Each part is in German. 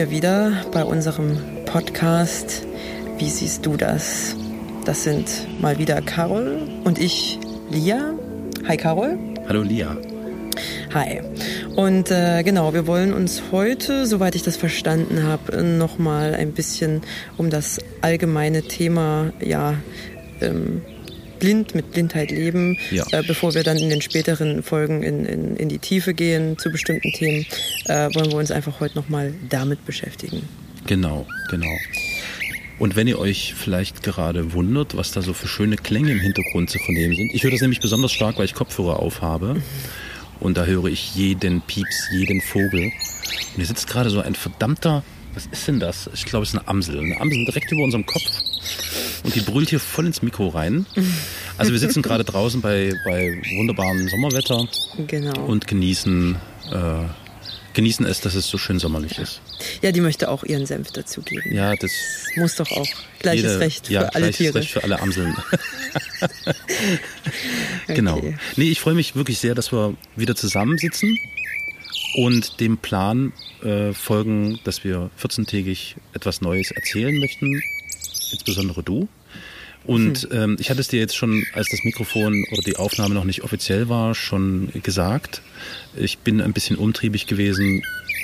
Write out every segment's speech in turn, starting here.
wir wieder bei unserem Podcast. Wie siehst du das? Das sind mal wieder Carol und ich, Lia. Hi Carol. Hallo Lia. Hi. Und äh, genau, wir wollen uns heute, soweit ich das verstanden habe, nochmal ein bisschen um das allgemeine Thema, ja, ähm, blind mit Blindheit leben, ja. äh, bevor wir dann in den späteren Folgen in, in, in die Tiefe gehen zu bestimmten Themen, äh, wollen wir uns einfach heute nochmal damit beschäftigen. Genau, genau. Und wenn ihr euch vielleicht gerade wundert, was da so für schöne Klänge im Hintergrund zu vernehmen sind, ich höre das nämlich besonders stark, weil ich Kopfhörer aufhabe. Mhm. Und da höre ich jeden Pieps, jeden Vogel. Und hier sitzt gerade so ein verdammter, was ist denn das? Ich glaube, es ist eine Amsel. Eine Amsel direkt über unserem Kopf. Und die brüllt hier voll ins Mikro rein. Also wir sitzen gerade draußen bei, bei wunderbarem Sommerwetter. Genau. Und genießen äh, genießen es, dass es so schön sommerlich ist. Ja, die möchte auch ihren Senf dazugeben. Ja, das muss doch auch gleiches jede, Recht für ja, alle gleiches Tiere. Recht für alle Amseln. genau. Okay. Nee, ich freue mich wirklich sehr, dass wir wieder zusammensitzen und dem Plan äh, folgen, dass wir 14-tägig etwas Neues erzählen möchten, insbesondere du. Und hm. ähm, ich hatte es dir jetzt schon, als das Mikrofon oder die Aufnahme noch nicht offiziell war, schon gesagt. Ich bin ein bisschen umtriebig gewesen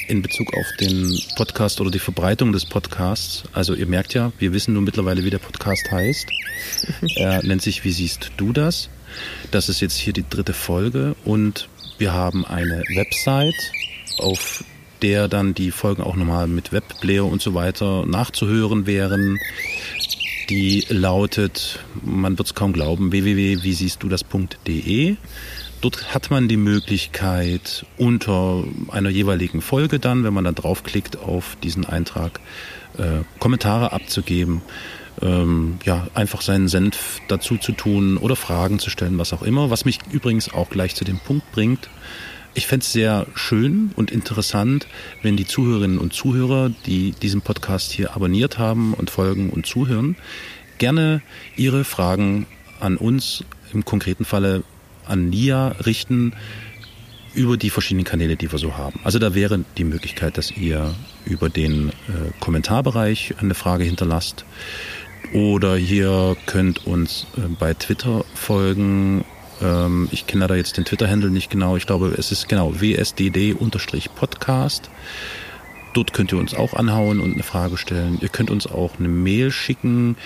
in Bezug auf den Podcast oder die Verbreitung des Podcasts. Also ihr merkt ja, wir wissen nun mittlerweile, wie der Podcast heißt. er nennt sich Wie siehst du das? Das ist jetzt hier die dritte Folge und wir haben eine Website, auf der dann die Folgen auch nochmal mit Webplayer und so weiter nachzuhören wären. Die lautet, man wird es kaum glauben, www.wiesiehstdudas.de. Dort hat man die Möglichkeit, unter einer jeweiligen Folge dann, wenn man dann draufklickt auf diesen Eintrag, äh, Kommentare abzugeben, ähm, ja, einfach seinen Senf dazu zu tun oder Fragen zu stellen, was auch immer. Was mich übrigens auch gleich zu dem Punkt bringt, ich fände es sehr schön und interessant, wenn die Zuhörerinnen und Zuhörer, die diesen Podcast hier abonniert haben und folgen und zuhören, gerne ihre Fragen an uns, im konkreten Falle an Nia, richten über die verschiedenen Kanäle, die wir so haben. Also da wäre die Möglichkeit, dass ihr über den äh, Kommentarbereich eine Frage hinterlasst. Oder ihr könnt uns äh, bei Twitter folgen ähm, ich kenne da jetzt den Twitter-Handle nicht genau. Ich glaube, es ist genau wsdd-podcast. Dort könnt ihr uns auch anhauen und eine Frage stellen. Ihr könnt uns auch eine Mail schicken.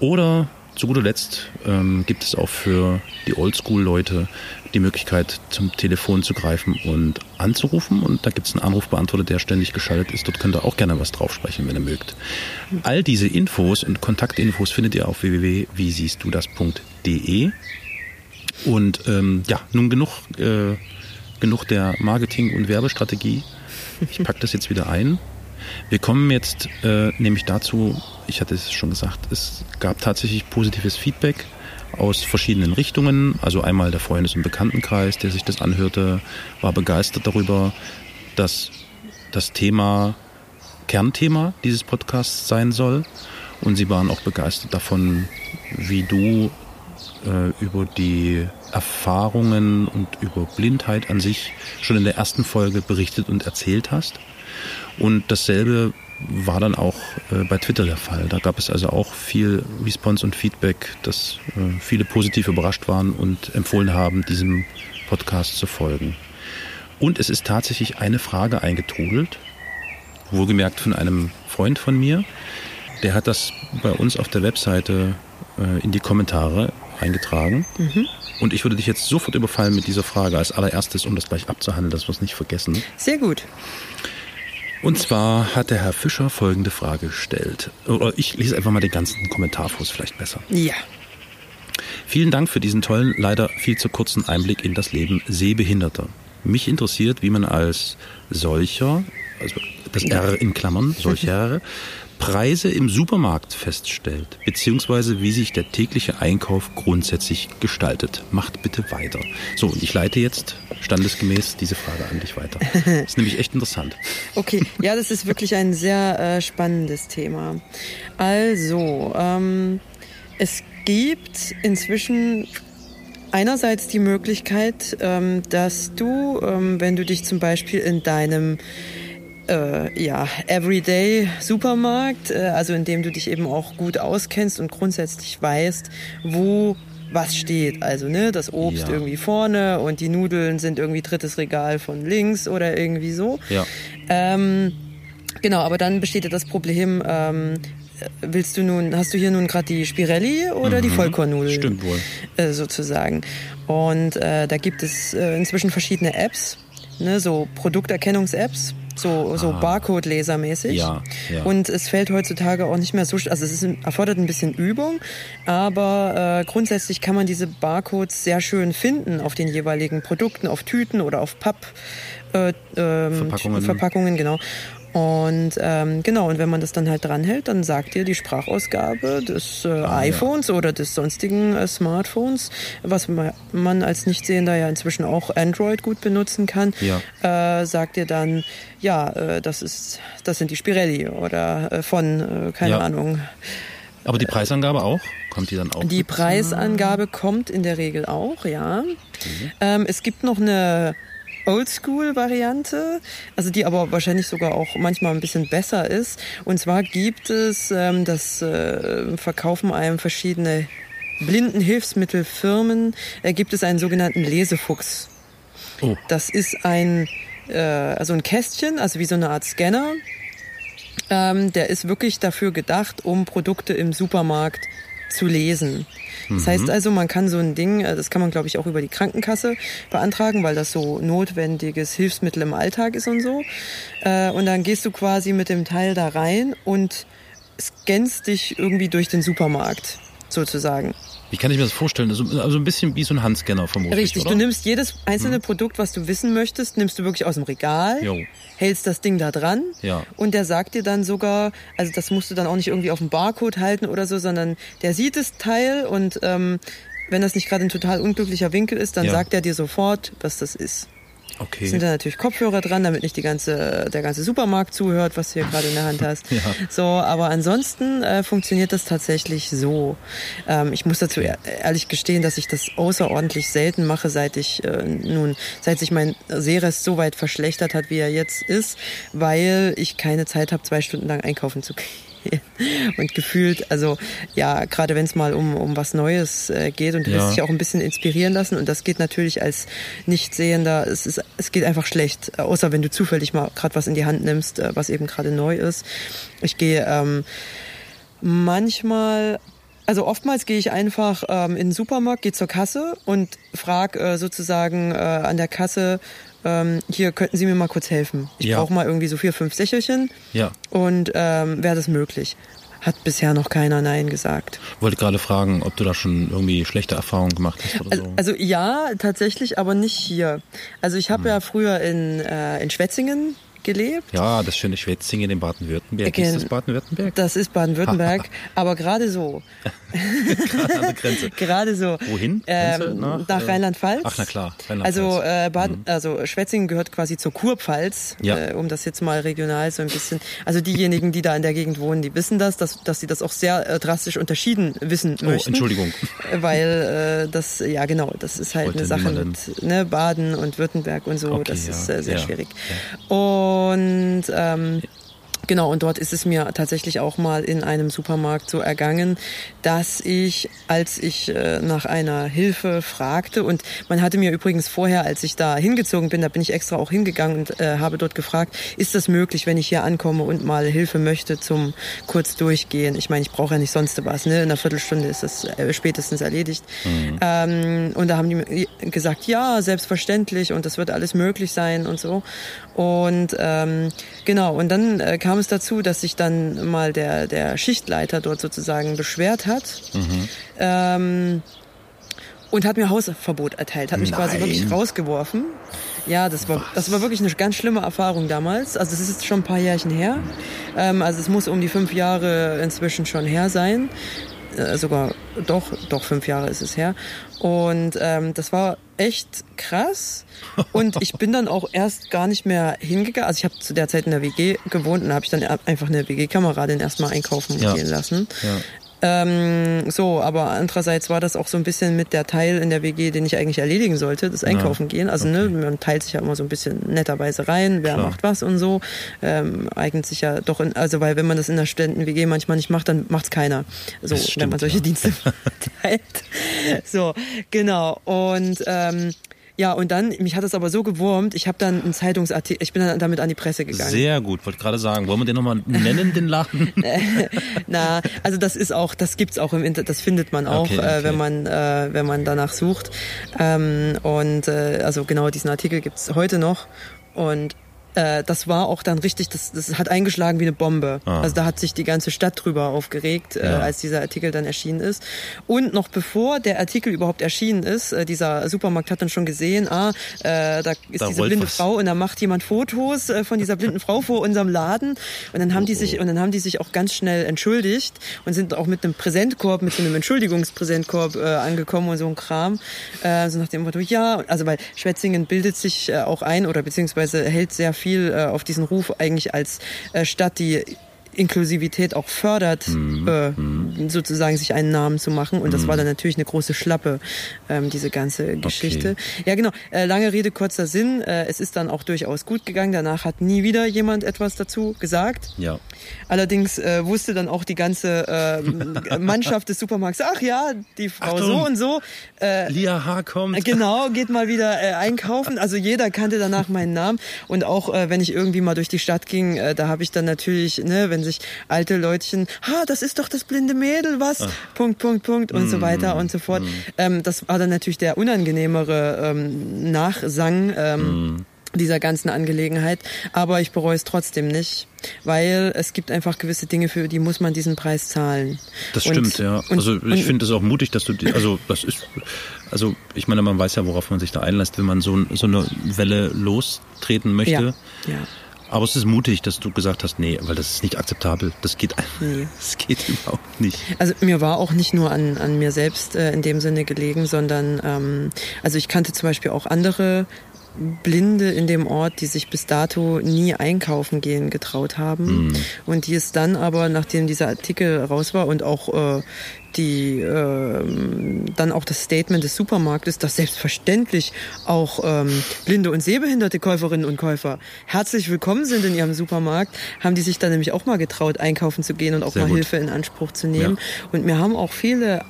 Oder zu guter Letzt ähm, gibt es auch für die Oldschool-Leute die Möglichkeit, zum Telefon zu greifen und anzurufen. Und da gibt es einen Anrufbeantworter, der ständig geschaltet ist. Dort könnt ihr auch gerne was drauf sprechen, wenn ihr mögt. All diese Infos und Kontaktinfos findet ihr auf www.wiesiehstdudas.de. Und ähm, ja, nun genug, äh, genug der Marketing- und Werbestrategie. Ich packe das jetzt wieder ein. Wir kommen jetzt äh, nämlich dazu, ich hatte es schon gesagt, es gab tatsächlich positives Feedback aus verschiedenen Richtungen. Also einmal der Freundes- und Bekanntenkreis, der sich das anhörte, war begeistert darüber, dass das Thema Kernthema dieses Podcasts sein soll. Und sie waren auch begeistert davon, wie du äh, über die Erfahrungen und über Blindheit an sich schon in der ersten Folge berichtet und erzählt hast. Und dasselbe war dann auch äh, bei Twitter der Fall. Da gab es also auch viel Response und Feedback, dass äh, viele positiv überrascht waren und empfohlen haben, diesem Podcast zu folgen. Und es ist tatsächlich eine Frage eingetrudelt, wohlgemerkt von einem Freund von mir. Der hat das bei uns auf der Webseite äh, in die Kommentare eingetragen. Mhm. Und ich würde dich jetzt sofort überfallen mit dieser Frage als allererstes, um das gleich abzuhandeln, dass wir es nicht vergessen. Sehr gut. Und zwar hat der Herr Fischer folgende Frage gestellt. Oder ich lese einfach mal den ganzen Kommentar vor, ist vielleicht besser. Ja. Vielen Dank für diesen tollen, leider viel zu kurzen Einblick in das Leben Sehbehinderter. Mich interessiert, wie man als solcher, also das R in Klammern, solcher, Preise im Supermarkt feststellt, beziehungsweise wie sich der tägliche Einkauf grundsätzlich gestaltet. Macht bitte weiter. So, und ich leite jetzt standesgemäß diese Frage an dich weiter. Das ist nämlich echt interessant. Okay, ja, das ist wirklich ein sehr äh, spannendes Thema. Also, ähm, es gibt inzwischen einerseits die Möglichkeit, ähm, dass du, ähm, wenn du dich zum Beispiel in deinem äh, ja, Everyday Supermarkt, äh, also in dem du dich eben auch gut auskennst und grundsätzlich weißt, wo was steht. Also ne, das Obst Ja. irgendwie vorne und die Nudeln sind irgendwie drittes Regal von links oder irgendwie so. Ja. Ähm, genau, aber dann besteht ja das Problem, ähm, willst du nun, hast du hier nun gerade die Spirelli oder die Vollkornnudeln? Mhm. Stimmt wohl. Äh, sozusagen. Und äh, da gibt es äh, inzwischen verschiedene Apps, ne, so Produkterkennungs-Apps, so, so Ah. Barcode-Leser-mäßig. Ja, ja. Und es fällt heutzutage auch nicht mehr so, also es ist, erfordert ein bisschen Übung, aber äh, grundsätzlich kann man diese Barcodes sehr schön finden auf den jeweiligen Produkten, auf Tüten oder auf Papp. Äh, ähm, Verpackungen. Verpackungen, genau. Und ähm, genau, und wenn man das dann halt dranhält, dann sagt dir die Sprachausgabe des äh, Ah, iPhones oder des sonstigen äh, Smartphones, was ma- man als Nichtsehender ja inzwischen auch Android gut benutzen kann, Ja. äh, sagt dir dann, ja, äh, das ist, das sind die Spirelli oder äh, von, äh, keine Ja. Ahnung. Aber die Preisangabe auch? Kommt die dann auch? Die? Preisangabe kommt in der Regel auch, ja. Ähm, es gibt noch eine Oldschool-Variante, also die aber wahrscheinlich sogar auch manchmal ein bisschen besser ist. Und zwar gibt es ähm, das äh, Verkaufen einem verschiedene Blindenhilfsmittelfirmen, äh, gibt es einen sogenannten Lesefuchs. Oh. Das ist ein, äh, also ein Kästchen, also wie so eine Art Scanner. Ähm, der ist wirklich dafür gedacht, um Produkte im Supermarkt zu lesen. Das heißt also, man kann so ein Ding, äh, das kann man glaube ich auch über die Krankenkasse beantragen, weil das so notwendiges Hilfsmittel im Alltag ist und so. Äh, Und dann gehst du quasi mit dem Teil da rein und scannst dich irgendwie durch den Supermarkt sozusagen. Wie kann ich mir das vorstellen? Also, also ein bisschen wie so ein Handscanner vermutlich, Richtig, oder? du nimmst jedes einzelne Produkt, was du wissen möchtest, nimmst du wirklich aus dem Regal, Jo. hältst das Ding da dran Ja. und der sagt dir dann sogar, also das musst du dann auch nicht irgendwie auf dem Barcode halten oder so, sondern der sieht das Teil und ähm, wenn das nicht gerade ein total unglücklicher Winkel ist, dann Ja. sagt er dir sofort, was das ist. Okay. Sind da natürlich Kopfhörer dran, damit nicht die ganze, der ganze Supermarkt zuhört, was du hier gerade in der Hand hast. Ja. So, aber ansonsten äh, funktioniert das tatsächlich so. Ähm, ich muss dazu ehr- ehrlich gestehen, dass ich das außerordentlich selten mache, seit ich äh, nun, seit sich mein Sehrest so weit verschlechtert hat, wie er jetzt ist, weil ich keine Zeit habe, zwei Stunden lang einkaufen zu gehen. Und gefühlt, also ja, gerade wenn es mal um, um was Neues äh, geht und du Ja. willst dich auch ein bisschen inspirieren lassen und das geht natürlich als Nichtsehender, es, ist, es geht einfach schlecht, äh, außer wenn du zufällig mal gerade was in die Hand nimmst, äh, was eben gerade neu ist. Ich gehe ähm, manchmal also oftmals gehe ich einfach ähm, in den Supermarkt, gehe zur Kasse und frage äh, sozusagen äh, an der Kasse, ähm, hier könnten Sie mir mal kurz helfen. Ich Ja. brauche mal irgendwie so vier, fünf Sächelchen Ja. und ähm, wäre das möglich. Hat bisher noch keiner Nein gesagt. Wollte gerade fragen, ob du da schon irgendwie schlechte Erfahrungen gemacht hast oder Also, so. also ja, tatsächlich, aber nicht hier. Also ich habe ja früher in, äh, in Schwetzingen gelebt. ja, das schöne Schwetzingen in Baden-Württemberg. Ist das Baden-Württemberg? Das ist Baden-Württemberg, aber gerade so. Gerade an der Grenze. Gerade so. Wohin? Ähm, Nach, nach, äh, Rheinland-Pfalz. Ach, na klar, Rheinland-Pfalz. Mhm. Also, äh, Baden, also Schwetzingen gehört quasi zur Kurpfalz, Ja. äh, um das jetzt mal regional so ein bisschen. Also diejenigen, die da in der Gegend wohnen, die wissen das, dass, dass sie das auch sehr äh, drastisch unterschieden wissen Oh, möchten. Entschuldigung. Äh, Weil äh, das, ja genau, das ist halt eine Sache mit ne, Baden und Württemberg und so. Okay, das ja, ist äh, sehr ja, schwierig. Und ähm, Genau, und dort ist es mir tatsächlich auch mal in einem Supermarkt so ergangen, dass ich, als ich äh, nach einer Hilfe fragte, und man hatte mir übrigens vorher, als ich da hingezogen bin, da bin ich extra auch hingegangen und äh, habe dort gefragt, ist das möglich, wenn ich hier ankomme und mal Hilfe möchte zum kurz durchgehen? Ich meine, ich brauche ja nicht sonst was, ne? In einer Viertelstunde ist das äh, spätestens erledigt. Ähm, und da haben die mir gesagt, ja, selbstverständlich und das wird alles möglich sein und so. Und ähm, genau, und dann äh, kam es dazu, dass sich dann mal der, der Schichtleiter dort sozusagen beschwert hat. Ähm, und hat mir Hausverbot erteilt, hat mich quasi Nein. wirklich rausgeworfen. Ja, das war, das war wirklich eine ganz schlimme Erfahrung damals. Also es ist jetzt schon ein paar Jährchen her. Ähm, also es muss um die fünf Jahre inzwischen schon her sein. Äh, sogar, doch, doch fünf Jahre ist es her. Und ähm, das war echt krass. Und ich bin dann auch erst gar nicht mehr hingegangen. Also ich habe zu der Zeit in der WG gewohnt und habe ich dann einfach eine WG-Kameradin erstmal einkaufen Ja. gehen lassen. Ja. Ähm, so, aber andererseits war das auch so ein bisschen mit der Teil in der WG, den ich eigentlich erledigen sollte, das Einkaufen gehen. Also ne, okay. ne, man teilt sich ja immer so ein bisschen netterweise rein, wer Klar. macht was und so. Ähm, eignet sich ja doch, in, also weil wenn man das in der Studenten-WG manchmal nicht macht, dann macht's keiner. So, stimmt, wenn man solche ja. Dienste teilt. So, genau. Und ähm, ja, und dann, mich hat das aber so gewurmt, ich habe dann einen Zeitungsartikel, ich bin dann damit an die Presse gegangen. Sehr gut, wollte gerade sagen, wollen wir den nochmal nennen, den Laden? Na, also das ist auch, das gibt's auch im Internet, das findet man auch, okay, okay. Äh, wenn man äh, wenn man danach sucht. Ähm, und äh, also genau diesen Artikel gibt's heute noch. Und äh, das war auch dann richtig, das, das hat eingeschlagen wie eine Bombe. Ah. Also da hat sich die ganze Stadt drüber aufgeregt, äh, ja. äh, als dieser Artikel dann erschienen ist. Und noch bevor der Artikel überhaupt erschienen ist, äh, dieser Supermarkt hat dann schon gesehen, ah, äh, da ist da diese blinde was. Frau und da macht jemand Fotos äh, von dieser blinden Frau vor unserem Laden. Und dann haben oh, die sich, oh. und dann haben die sich auch ganz schnell entschuldigt und sind auch mit einem Präsentkorb, mit so einem Entschuldigungspräsentkorb äh, angekommen und so ein Kram. Äh, so nach dem Motto, ja, also weil Schwetzingen bildet sich äh, auch ein oder beziehungsweise hält sehr viel viel äh, auf diesen Ruf eigentlich als äh, Stadt, die Inklusivität auch fördert, mhm. äh, mhm. sozusagen sich einen Namen zu machen. Und das mhm. war dann natürlich eine große Schlappe, ähm, diese ganze Geschichte. Okay. Ja, genau. Äh, lange Rede, kurzer Sinn. Äh, es ist dann auch durchaus gut gegangen. Danach hat nie wieder jemand etwas dazu gesagt. Ja. Allerdings äh, wusste dann auch die ganze äh, Mannschaft des Supermarkts, ach ja, die Frau Achtung, so und so. Äh, Lia H. kommt. Genau, geht mal wieder äh, einkaufen. Also jeder kannte danach meinen Namen. Und auch wenn ich irgendwie mal durch die Stadt ging, da habe ich dann natürlich, ne, wenn sich alte Leutchen, ha, das ist doch das blinde Mädel, was? Ach. Punkt, Punkt, Punkt und mm. so weiter und so fort. Mm. Ähm, das war dann natürlich der unangenehmere ähm, Nachsang. Ähm, mm dieser ganzen Angelegenheit. Aber ich bereue es trotzdem nicht, weil es gibt einfach gewisse Dinge, für die muss man diesen Preis zahlen. Das und, stimmt, ja. Und, also ich finde es auch mutig, dass du, die, also das ist, also ich meine, man weiß ja, worauf man sich da einlässt, wenn man so, so eine Welle lostreten möchte. Ja, ja. Aber es ist mutig, dass du gesagt hast, nee, weil das ist nicht akzeptabel. Das geht, nee. das geht überhaupt nicht. Also mir war auch nicht nur an, an mir selbst äh, in dem Sinne gelegen, sondern ähm, also ich kannte zum Beispiel auch andere Blinde in dem Ort, die sich bis dato nie einkaufen gehen getraut haben mhm. und die es dann aber, nachdem dieser Artikel raus war und auch äh, die äh, dann auch das Statement des Supermarktes, dass selbstverständlich auch ähm, blinde und sehbehinderte Käuferinnen und Käufer herzlich willkommen sind in ihrem Supermarkt, haben die sich dann nämlich auch mal getraut, einkaufen zu gehen und auch Sehr mal gut. Hilfe in Anspruch zu nehmen. Ja. Und mir haben auch viele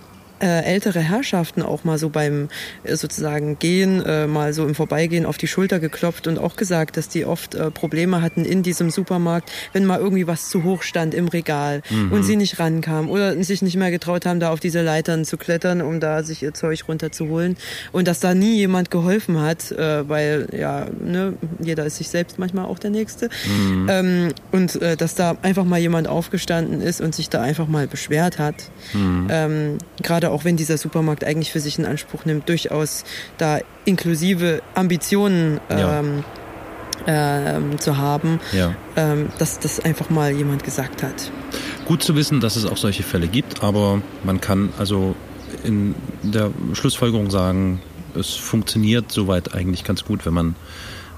ältere Herrschaften auch mal so beim äh, sozusagen Gehen, äh, mal so im Vorbeigehen auf die Schulter geklopft und auch gesagt, dass die oft äh, Probleme hatten in diesem Supermarkt, wenn mal irgendwie was zu hoch stand im Regal mhm. und sie nicht rankamen oder sich nicht mehr getraut haben, da auf diese Leitern zu klettern, um da sich ihr Zeug runterzuholen und dass da nie jemand geholfen hat, äh, weil ja, ne, jeder ist sich selbst manchmal auch der Nächste mhm. ähm, und äh, dass da einfach mal jemand aufgestanden ist und sich da einfach mal beschwert hat. Mhm. Ähm, Gerade auch wenn dieser Supermarkt eigentlich für sich in Anspruch nimmt, durchaus da inklusive Ambitionen ähm, ja. ähm, zu haben, ja. ähm, dass das einfach mal jemand gesagt hat. Gut zu wissen, dass es auch solche Fälle gibt, aber man kann also in der Schlussfolgerung sagen, es funktioniert soweit eigentlich ganz gut, wenn man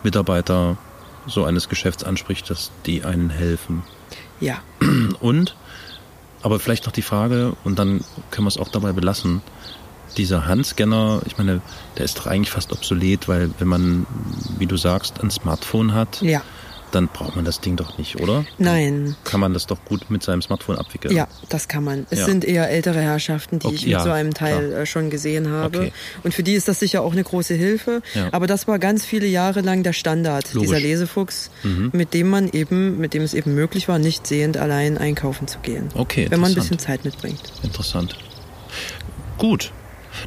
Mitarbeiter so eines Geschäfts anspricht, dass die einen helfen. Ja. Und aber vielleicht noch die Frage, und dann können wir es auch dabei belassen. Dieser Handscanner, ich meine, der ist doch eigentlich fast obsolet, weil wenn man, wie du sagst, ein Smartphone hat, ja dann braucht man das Ding doch nicht, oder? Nein. kann man das doch gut mit seinem Smartphone abwickeln. Ja, das kann man. Es ja. sind eher ältere Herrschaften, die okay, ich mit ja, so einem Teil klar. Äh, schon gesehen habe. Okay. Und für die ist das sicher auch eine große Hilfe. Ja. Aber das war ganz viele Jahre lang der Standard, Logisch. dieser Lesefuchs, mhm. mit dem man eben, mit dem es eben möglich war, nicht sehend allein einkaufen zu gehen. Okay. Wenn man ein bisschen Zeit mitbringt. Interessant. Gut.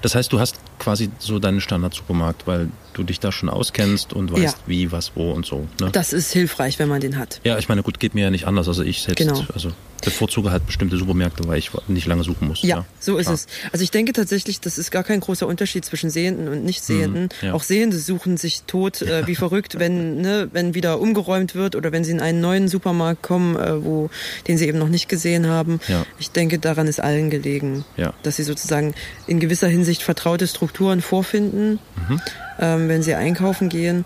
Das heißt, du hast quasi so deinen Standard-Supermarkt, weil du dich da schon auskennst und weißt, ja. wie, was, wo und so. Ne? Das ist hilfreich, wenn man den hat. Ja, ich meine, gut, geht mir ja nicht anders. Also ich selbst, genau. also bevorzuge halt bestimmte Supermärkte, weil ich nicht lange suchen muss. Ja, ja. so ist Klar. es. Also ich denke tatsächlich, das ist gar kein großer Unterschied zwischen Sehenden und Nichtsehenden. Mhm, ja. Auch Sehende suchen sich tot äh, wie verrückt, wenn, ne, wenn wieder umgeräumt wird oder wenn sie in einen neuen Supermarkt kommen, äh, wo, den sie eben noch nicht gesehen haben. Ja. Ich denke, daran ist allen gelegen, dass sie sozusagen in gewisser Hinsicht vertraute Strukturen vorfinden, mhm. Ähm, wenn sie einkaufen gehen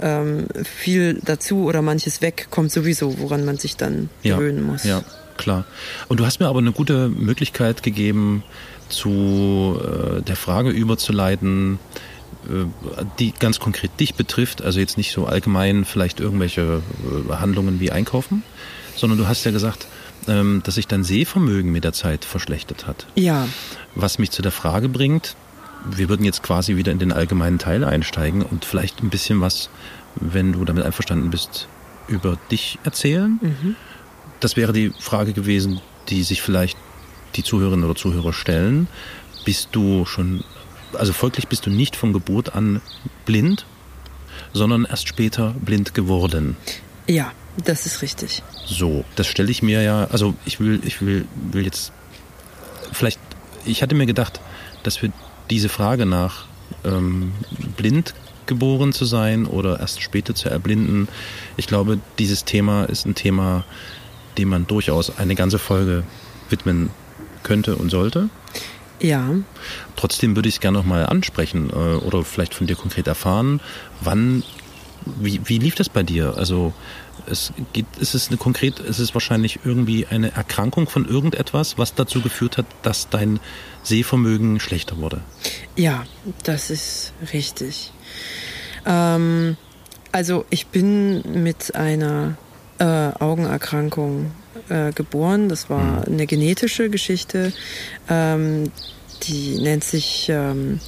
ähm, viel dazu oder manches weg kommt sowieso, woran man sich dann gewöhnen muss. Ja, klar. Und du hast mir aber eine gute Möglichkeit gegeben, zu äh, der Frage überzuleiten, äh, die ganz konkret dich betrifft, also jetzt nicht so allgemein vielleicht irgendwelche äh, Handlungen wie Einkaufen, sondern du hast ja gesagt, ähm, dass sich dein Sehvermögen mit der Zeit verschlechtert hat. Ja. Was mich zu der Frage bringt, wir würden jetzt quasi wieder in den allgemeinen Teil einsteigen und vielleicht ein bisschen was, wenn du damit einverstanden bist, über dich erzählen. Mhm. Das wäre die Frage gewesen, die sich vielleicht die Zuhörerinnen oder Zuhörer stellen. Bist du schon, also folglich bist du nicht von Geburt an blind, sondern erst später blind geworden. Ja, das ist richtig. So, das stelle ich mir ja, also ich will, ich will, will jetzt vielleicht, ich hatte mir gedacht, dass wir diese Frage nach ähm, blind geboren zu sein oder erst später zu erblinden, ich glaube, dieses Thema ist ein Thema, dem man durchaus eine ganze Folge widmen könnte und sollte. Ja. Trotzdem würde ich es gerne nochmal ansprechen äh, oder vielleicht von dir konkret erfahren, wann, wie, wie lief das bei dir? Also es geht, es ist eine konkret, es ist wahrscheinlich irgendwie eine Erkrankung von irgendetwas, was dazu geführt hat, dass dein Sehvermögen schlechter wurde. Ja, das ist richtig. Ähm, also ich bin mit einer äh, Augenerkrankung äh, geboren. Das war mhm. eine genetische Geschichte. Ähm, die nennt sich ähm,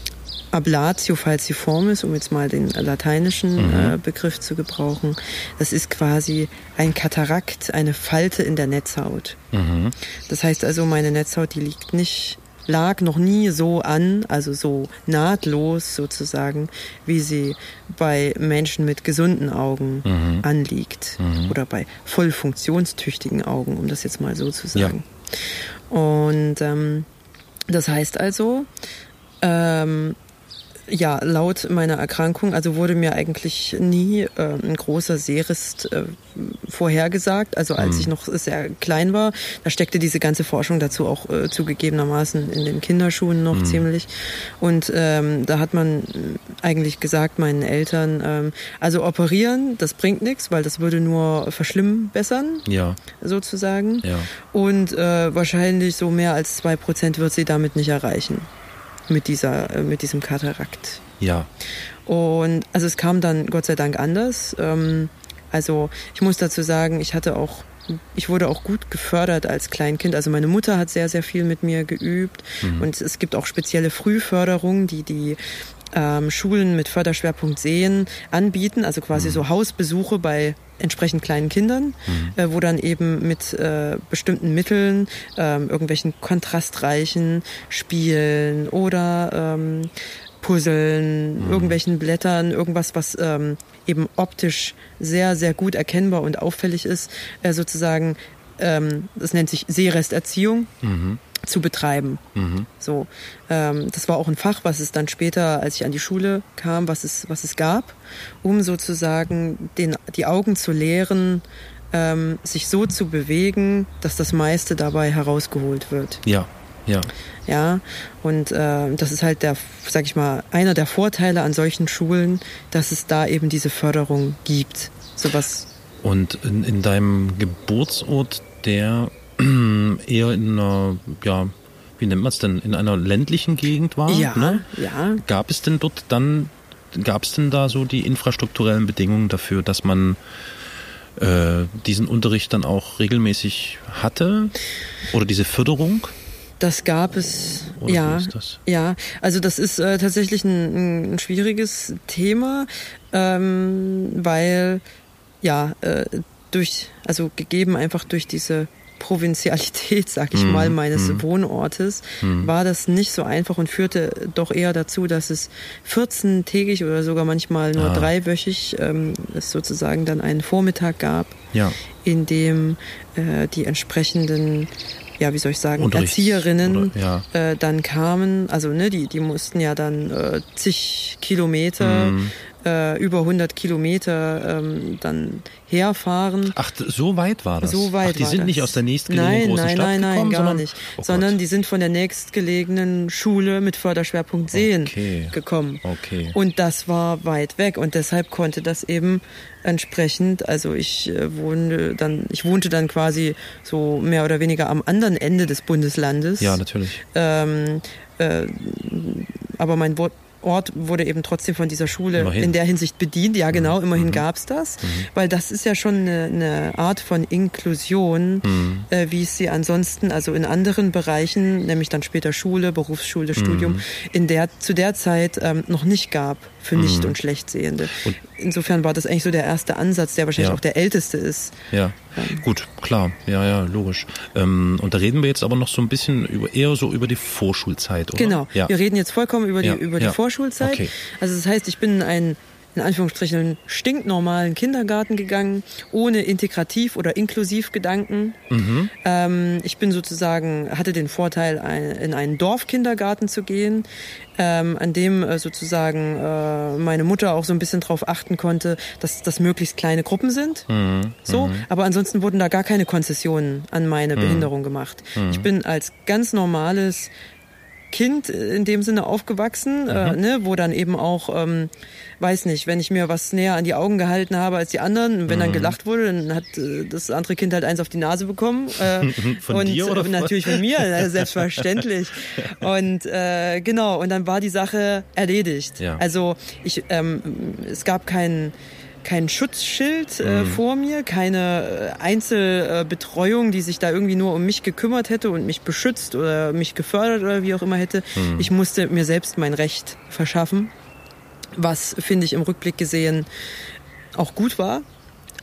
Ablatio falciformis, um jetzt mal den lateinischen mhm. äh, Begriff zu gebrauchen. Das ist quasi ein Katarakt, eine Falte in der Netzhaut. Mhm. Das heißt also, meine Netzhaut, die liegt nicht lag noch nie so an, also so nahtlos sozusagen, wie sie bei Menschen mit gesunden Augen mhm. anliegt mhm. oder bei voll funktionstüchtigen Augen, um das jetzt mal so zu sagen. Ja. Und ähm, das heißt also, ähm, ja, laut meiner Erkrankung, also wurde mir eigentlich nie äh, ein großer Sehrest äh, vorhergesagt. Also als mhm. ich noch sehr klein war, da steckte diese ganze Forschung dazu auch äh, zugegebenermaßen in den Kinderschuhen noch mhm. ziemlich. Und ähm, da hat man eigentlich gesagt meinen Eltern, ähm, also operieren, das bringt nichts, weil das würde nur verschlimmbessern, ja. sozusagen. Ja. Und äh, wahrscheinlich so mehr als zwei Prozent wird sie damit nicht erreichen mit dieser, äh, mit diesem Katarakt. Ja. Und also es kam dann Gott sei Dank anders. Ähm, also ich muss dazu sagen, ich hatte auch ich wurde auch gut gefördert als Kleinkind. Also meine Mutter hat sehr, sehr viel mit mir geübt. Mhm. Und es gibt auch spezielle Frühförderungen, die die ähm, Schulen mit Förderschwerpunkt Sehen anbieten. Also quasi mhm. so Hausbesuche bei entsprechend kleinen Kindern, mhm. äh, wo dann eben mit äh, bestimmten Mitteln, ähm, irgendwelchen kontrastreichen Spielen oder ähm, Puzzeln, mhm. irgendwelchen Blättern, irgendwas, was ähm, eben optisch sehr, sehr gut erkennbar und auffällig ist, äh, sozusagen, ähm, das nennt sich Seeresterziehung. Mhm zu betreiben. Mhm. So, ähm, das war auch ein Fach, was es dann später, als ich an die Schule kam, was es, was es gab, um sozusagen den, die Augen zu lehren, ähm, sich so zu bewegen, dass das meiste dabei herausgeholt wird. Ja, ja. Ja, und äh, das ist halt der, sag ich mal, einer der Vorteile an solchen Schulen, dass es da eben diese Förderung gibt. Sowas. Und in, in deinem Geburtsort, der eher in einer, ja, wie nennt man es denn, in einer ländlichen Gegend war. Ja, ne? ja. Gab es denn dort dann, gab es denn da so die infrastrukturellen Bedingungen dafür, dass man äh, diesen Unterricht dann auch regelmäßig hatte? Oder diese Förderung? Das gab es, Oder ja, ja. Also das ist äh, tatsächlich ein, ein, schwieriges Thema, ähm, weil ja äh, durch, also gegeben einfach durch diese Provinzialität, sag ich mm, mal, meines mm. Wohnortes, mm. war das nicht so einfach und führte doch eher dazu, dass es 14-tägig oder sogar manchmal nur ah. dreiwöchig ähm, es sozusagen dann einen Vormittag gab, ja. in dem äh, die entsprechenden ja, wie soll ich sagen, Erzieherinnen oder, ja. äh, dann kamen, also ne, die, die mussten ja dann äh, zig Kilometer mm. Äh, über 100 Kilometer ähm, dann herfahren. Ach, so weit war das? So weit Ach, die sind das. nicht aus der nächstgelegenen nein, großen nein, Stadt nein, gekommen, nein, gar sondern, nicht. Oh sondern die sind von der nächstgelegenen Schule mit Förderschwerpunkt Sehen Okay. gekommen. Okay. Und das war weit weg und deshalb konnte das eben entsprechend, also ich äh, wohnte dann, ich wohnte dann quasi so mehr oder weniger am anderen Ende des Bundeslandes. Ja, natürlich. Ähm, äh, aber mein Wort Ort wurde eben trotzdem von dieser Schule Immerhin. in der Hinsicht bedient. Ja, genau, Mhm. immerhin Mhm. gab's das, weil das ist ja schon eine, eine Art von Inklusion, Mhm. äh, wie es sie ansonsten, also in anderen Bereichen, nämlich dann später Schule, Berufsschule, Studium, Mhm. in der zu der Zeit ähm, noch nicht gab für Nicht- und Schlechtsehende. Und- Insofern war das eigentlich so der erste Ansatz, der wahrscheinlich Ja. auch der älteste ist. Ja, gut, klar, ja, ja, logisch. Ähm, und da reden wir jetzt aber noch so ein bisschen über, eher so über die Vorschulzeit, oder? Genau. Ja. Wir reden jetzt vollkommen über die, Ja, über die. Vorschulzeit. Okay. Also das heißt, ich bin in einen in Anführungsstrichen stinknormalen Kindergarten gegangen, ohne Integrativ- oder Inklusivgedanken. Mhm. Ähm, ich bin sozusagen, hatte den Vorteil, ein, in einen Dorfkindergarten zu gehen, ähm, an dem äh, sozusagen äh, meine Mutter auch so ein bisschen drauf achten konnte, dass das möglichst kleine Gruppen sind. Mhm. So, aber ansonsten wurden da gar keine Konzessionen an meine Behinderung gemacht. Ich bin als ganz normales Kind in dem Sinne aufgewachsen, äh, ne, wo dann eben auch, ähm, weiß nicht, wenn ich mir was näher an die Augen gehalten habe als die anderen, wenn dann gelacht wurde, dann hat äh, das andere Kind halt eins auf die Nase bekommen. Äh, Von und dir oder äh, von- natürlich von mir, äh, selbstverständlich. Und äh, genau, und dann war die Sache erledigt. Ja. Also ich, ähm, es gab keinen kein Schutzschild äh, vor mir, keine äh, Einzelbetreuung, die sich da irgendwie nur um mich gekümmert hätte und mich beschützt oder mich gefördert oder wie auch immer hätte. Ich musste mir selbst mein Recht verschaffen, was finde ich im Rückblick gesehen auch gut war.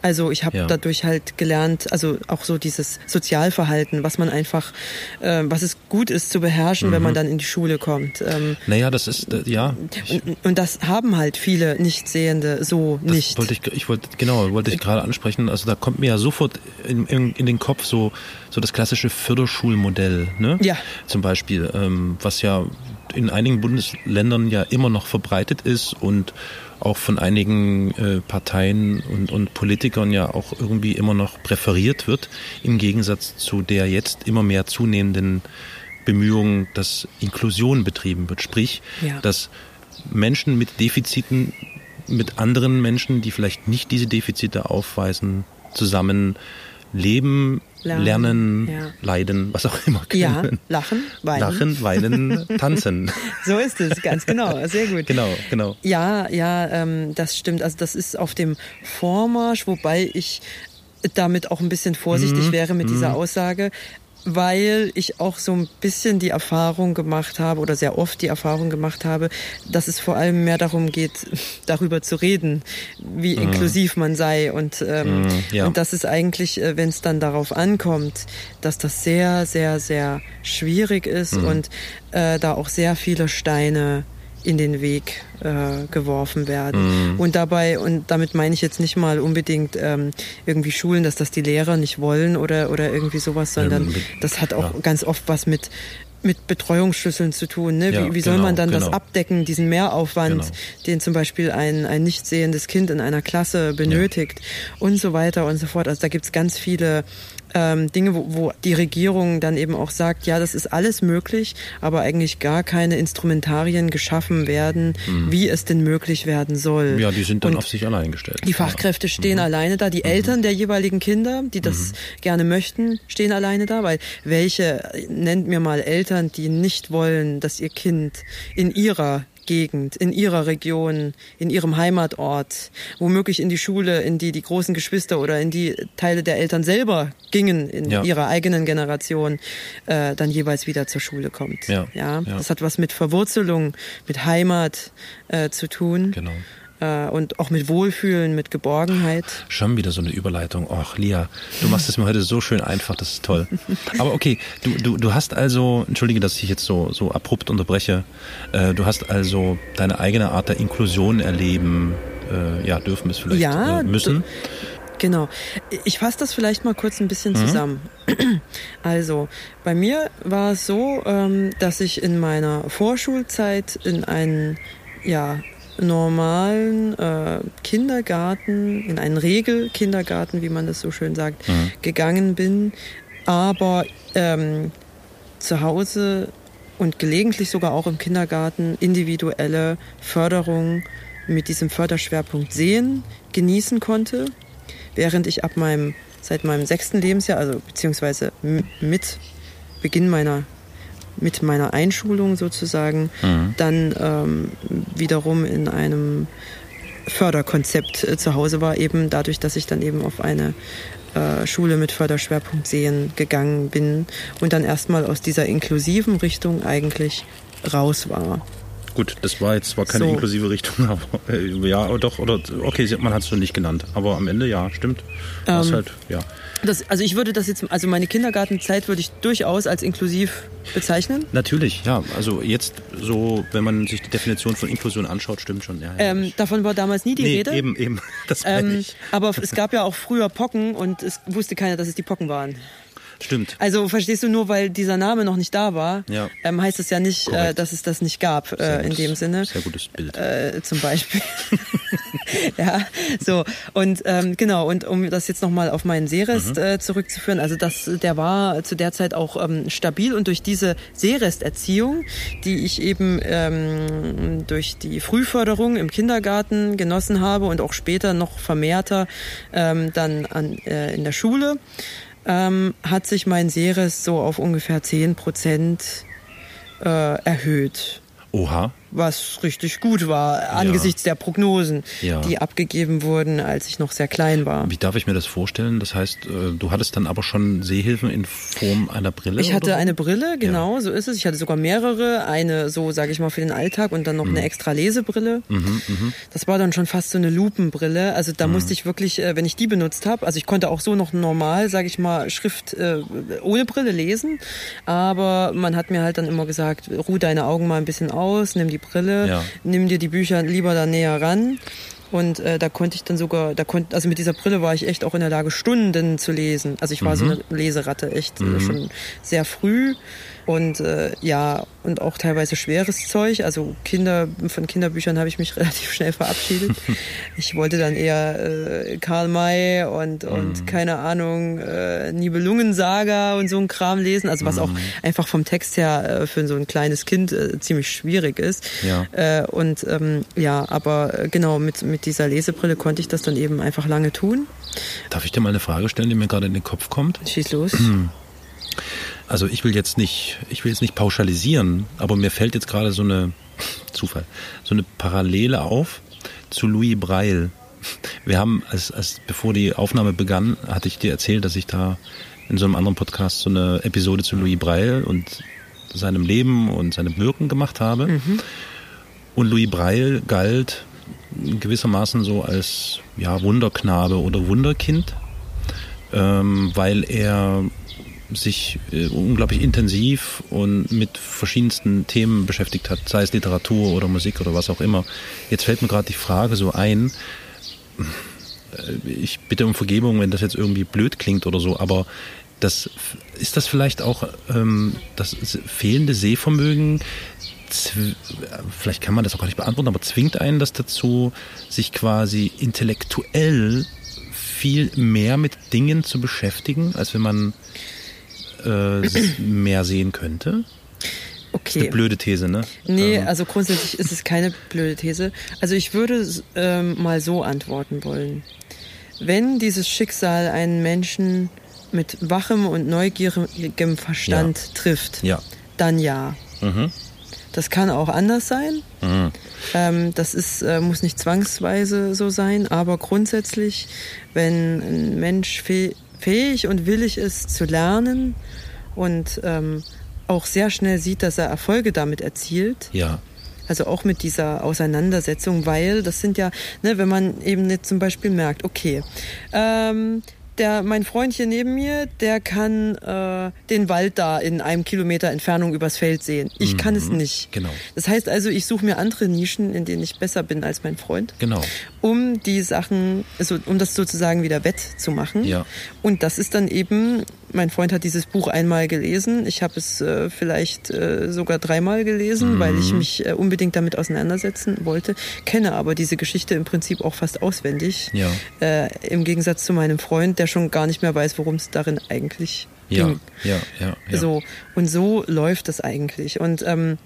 Also ich habe Ja. dadurch halt gelernt, also auch so dieses Sozialverhalten, was man einfach, äh, was es gut ist zu beherrschen, wenn man dann in die Schule kommt. Ähm, Naja, das ist, äh, ja, und, und das haben halt viele Nichtsehende so das nicht. wollte ich, ich wollte, genau, wollte ich gerade ansprechen. Also da kommt mir ja sofort in, in, in den Kopf so, so das klassische Förderschulmodell, ne? Ja. Zum Beispiel, ähm, was ja in einigen Bundesländern ja immer noch verbreitet ist und auch von einigen äh, Parteien und, und Politikern ja auch irgendwie immer noch präferiert wird, im Gegensatz zu der jetzt immer mehr zunehmenden Bemühungen, dass Inklusion betrieben wird. Sprich, Ja. dass Menschen mit Defiziten mit anderen Menschen, die vielleicht nicht diese Defizite aufweisen, zusammen leben, Lernen, lernen, ja. leiden, was auch immer können. Ja, lachen, weinen. Lachen, weinen, tanzen. So ist es, ganz genau, sehr gut. Genau, genau. Ja, ja, ähm, das stimmt. Also das ist auf dem Vormarsch, wobei ich damit auch ein bisschen vorsichtig Mhm, wäre mit dieser Aussage, weil ich auch so ein bisschen die Erfahrung gemacht habe oder sehr oft die Erfahrung gemacht habe, dass es vor allem mehr darum geht, darüber zu reden, wie inklusiv man sei und, ähm, Mhm, ja. und das ist eigentlich, äh, wenn es dann darauf ankommt, dass das sehr, sehr, sehr schwierig ist Mhm. und äh, da auch sehr viele Steine in den Weg äh, geworfen werden. Mhm. Und dabei, und damit meine ich jetzt nicht mal unbedingt ähm, irgendwie Schulen, dass das die Lehrer nicht wollen oder, oder irgendwie sowas, sondern das hat auch ja. ganz oft was mit mit Betreuungsschlüsseln zu tun. Ne? Ja, wie, wie soll genau, man dann das genau. abdecken, diesen Mehraufwand, Genau. den zum Beispiel ein, ein nicht sehendes Kind in einer Klasse benötigt und so weiter und so fort. Also da gibt's ganz viele ähm, Dinge, wo, wo die Regierung dann eben auch sagt, ja, das ist alles möglich, aber eigentlich gar keine Instrumentarien geschaffen werden, wie es denn möglich werden soll. Mhm. Ja, die sind dann Und auf sich allein gestellt. die Fachkräfte stehen alleine da, die Eltern der jeweiligen Kinder, die das gerne möchten, stehen alleine da, weil welche, nennt mir mal Eltern, die nicht wollen, dass ihr Kind in ihrer Gegend, in ihrer Region, in ihrem Heimatort, womöglich in die Schule, in die die großen Geschwister oder in die Teile der Eltern selber gingen in Ja. ihrer eigenen Generation, äh, dann jeweils wieder zur Schule kommt. Ja, ja, das hat was mit Verwurzelung, mit Heimat äh, zu tun Genau. Äh, und auch mit Wohlfühlen, mit Geborgenheit. Schon wieder so eine Überleitung. Och, Lia, du machst es mir heute so schön einfach, das ist toll. Aber okay, du, du, du hast also, entschuldige, dass ich jetzt so, so abrupt unterbreche, äh, du hast also deine eigene Art der Inklusion erleben, äh, ja, dürfen es vielleicht Ja, äh, müssen. Genau. Ich fasse das vielleicht mal kurz ein bisschen Mhm. zusammen. Also, bei mir war es so, ähm, dass ich in meiner Vorschulzeit in einen, ja, normalen äh, Kindergarten, in einen Regelkindergarten, wie man das so schön sagt, Mhm. gegangen bin, aber ähm, zu Hause und gelegentlich sogar auch im Kindergarten individuelle Förderung mit diesem Förderschwerpunkt Sehen genießen konnte, während ich ab meinem seit meinem sechsten Lebensjahr, also beziehungsweise mit Beginn meiner mit meiner Einschulung sozusagen Mhm. dann ähm, wiederum in einem Förderkonzept äh, zu Hause war, eben dadurch, dass ich dann eben auf eine äh, Schule mit Förderschwerpunkt Sehen gegangen bin und dann erstmal aus dieser inklusiven Richtung eigentlich raus war. Gut, das war jetzt zwar keine So. inklusive Richtung, aber äh, ja, doch, oder okay, man hat es so nicht genannt. Aber am Ende ja, stimmt. Ähm, halt, ja. Das, also ich würde das jetzt, also meine Kindergartenzeit würde ich durchaus als inklusiv bezeichnen. Natürlich, ja. Also jetzt so, wenn man sich die Definition von Inklusion anschaut, stimmt schon. Ja, ja. Ähm, davon war damals nie die nee, Rede. eben, eben. Das Ähm, ich. aber es gab ja auch früher Pocken und es wusste keiner, dass es die Pocken waren. Stimmt. Also verstehst du, nur weil dieser Name noch nicht da war, Ja. ähm, heißt es ja nicht, äh, dass es das nicht gab äh, in gutes- dem Sinne. Sehr gutes Bild. Äh, zum Beispiel. ja, so und ähm, genau und um das jetzt nochmal auf meinen Seerest Mhm. äh, zurückzuführen, also das, der war zu der Zeit auch ähm, stabil und durch diese Seeresterziehung, die ich eben ähm, durch die Frühförderung im Kindergarten genossen habe und auch später noch vermehrter ähm, dann an, äh, in der Schule, ähm, hat sich mein Seerest so auf ungefähr 10 Prozent äh, erhöht Oha. Was richtig gut war angesichts der Prognosen, Ja. die abgegeben wurden, als ich noch sehr klein war. Wie darf ich mir das vorstellen? Das heißt, äh, du hattest dann aber schon Sehhilfen in Form einer Brille? Ich hatte so? eine Brille, genau, so ist es. Ich hatte sogar mehrere, eine so, sage ich mal, für den Alltag und dann noch eine extra Lesebrille. Mhm, mhm. Das war dann schon fast so eine Lupenbrille. Also da musste ich wirklich, äh, wenn ich die benutzt habe, also ich konnte auch so noch normal, sage ich mal, Schrift äh, ohne Brille lesen, aber man hat mir halt dann immer gesagt, ruh deine Augen mal ein bisschen aus, nimm die Brille, Ja. nimm dir die Bücher lieber da näher ran. Und äh, da konnte ich dann sogar, da konnte, also mit dieser Brille war ich echt auch in der Lage, Stunden zu lesen. Also ich war so eine Leseratte, echt äh, schon sehr früh. Und äh, ja, und auch teilweise schweres Zeug. Also Kinder, von Kinderbüchern habe ich mich relativ schnell verabschiedet. ich wollte dann eher äh, Karl May und, und keine Ahnung, äh, Nibelungensaga und so ein Kram lesen. Also was auch einfach vom Text her äh, für so ein kleines Kind äh, ziemlich schwierig ist. Ja. Äh, und ähm, ja, aber äh, genau, mit, mit dieser Lesebrille konnte ich das dann eben einfach lange tun. Darf ich dir mal eine Frage stellen, die mir gerade in den Kopf kommt? Schieß los. Also ich will jetzt nicht, ich will jetzt nicht pauschalisieren, aber mir fällt jetzt gerade so eine Zufall, so eine Parallele auf zu Louis Braille. Wir haben, als, als bevor die Aufnahme begann, hatte ich dir erzählt, dass ich da in so einem anderen Podcast so eine Episode zu Louis Braille und seinem Leben und seinem Wirken gemacht habe. Und Louis Braille galt gewissermaßen so als ja, Wunderknabe oder Wunderkind, ähm, weil er sich äh, unglaublich intensiv und mit verschiedensten Themen beschäftigt hat, sei es Literatur oder Musik oder was auch immer. Jetzt fällt mir gerade die Frage so ein, äh, ich bitte um Vergebung, wenn das jetzt irgendwie blöd klingt oder so, aber das, ist das vielleicht auch ähm, das fehlende Sehvermögen, vielleicht kann man das auch gar nicht beantworten, aber zwingt einen das dazu, sich quasi intellektuell viel mehr mit Dingen zu beschäftigen, als wenn man äh, mehr sehen könnte? Das ist eine Okay. blöde These, ne? Nee, Ähm, also grundsätzlich ist es keine blöde These. Also ich würde ähm, mal so antworten wollen. Wenn dieses Schicksal einen Menschen mit wachem und neugierigem Verstand trifft, ja. dann ja. Mhm. Das kann auch anders sein. Mhm. Ähm, das ist, äh, muss nicht zwangsweise so sein, aber grundsätzlich, wenn ein Mensch fäh fähig und willig ist zu lernen und ähm, auch sehr schnell sieht, dass er Erfolge damit erzielt, Ja. also auch mit dieser Auseinandersetzung, weil das sind ja, ne, wenn man eben jetzt zum Beispiel merkt, okay, ähm, der, mein Freund hier neben mir, der kann äh, den Wald da in einem Kilometer Entfernung übers Feld sehen. Ich kann es nicht. Genau. Das heißt also, ich suche mir andere Nischen, in denen ich besser bin als mein Freund, Genau. um die Sachen, also um das sozusagen wieder wettzumachen. Ja. Und das ist dann eben mein Freund hat dieses Buch einmal gelesen. Ich habe es äh, vielleicht äh, sogar dreimal gelesen, mhm. weil ich mich äh, unbedingt damit auseinandersetzen wollte. Kenne aber diese Geschichte im Prinzip auch fast auswendig. Ja. Äh, Im Gegensatz zu meinem Freund, der schon gar nicht mehr weiß, worum es darin eigentlich ja, ging. Ja, ja, ja. So und so läuft es eigentlich. Und ähm,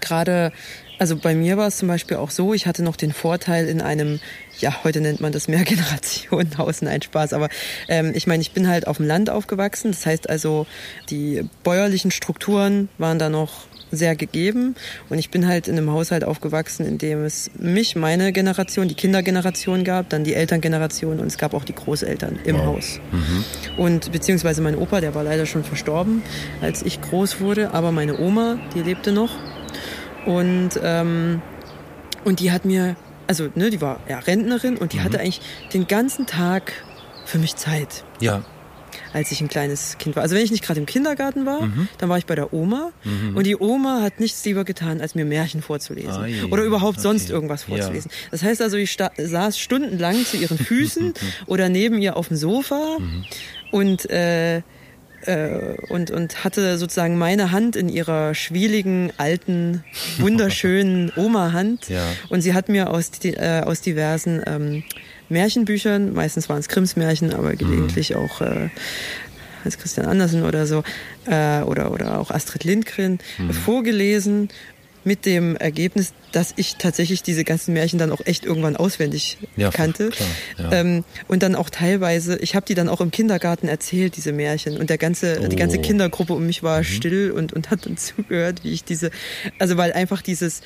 gerade also bei mir war es zum Beispiel auch so, ich hatte noch den Vorteil in einem, ja, heute nennt man das Mehrgenerationenhaus, nein, Spaß, aber ähm, ich meine, ich bin halt auf dem Land aufgewachsen, das heißt also, die bäuerlichen Strukturen waren da noch sehr gegeben und ich bin halt in einem Haushalt aufgewachsen, in dem es mich, meine Generation, die Kindergeneration gab, dann die Elterngeneration und es gab auch die Großeltern im wow. Haus. Mhm. Und beziehungsweise mein Opa, der war leider schon verstorben, als ich groß wurde, aber meine Oma, die lebte noch und, ähm, und die hat mir, also ne, die war ja Rentnerin und die mhm. hatte eigentlich den ganzen Tag für mich Zeit. Ja. Als ich ein kleines Kind war. Also wenn ich nicht gerade im Kindergarten war, mhm. dann war ich bei der Oma mhm. und die Oma hat nichts lieber getan, als mir Märchen vorzulesen. Ah, yeah. Oder überhaupt okay. sonst irgendwas vorzulesen. Ja. Das heißt also, ich saß stundenlang zu ihren Füßen oder neben ihr auf dem Sofa mhm. und äh, äh, und, und hatte sozusagen meine Hand in ihrer schwieligen, alten, wunderschönen Oma-Hand. Ja. Und sie hat mir aus, die, äh, aus diversen ähm, Märchenbüchern, meistens waren es Krimsmärchen, aber gelegentlich mhm. auch äh, als Christian Andersen oder so, äh, oder, oder auch Astrid Lindgren, mhm. vorgelesen mit dem Ergebnis, dass ich tatsächlich diese ganzen Märchen dann auch echt irgendwann auswendig ja, kannte. Klar, ja. ähm, und dann auch teilweise, ich habe die dann auch im Kindergarten erzählt, diese Märchen. Und der ganze, oh. die ganze oh. Kindergruppe um mich war mhm. still und, und hat dann zugehört, wie ich diese, also weil einfach dieses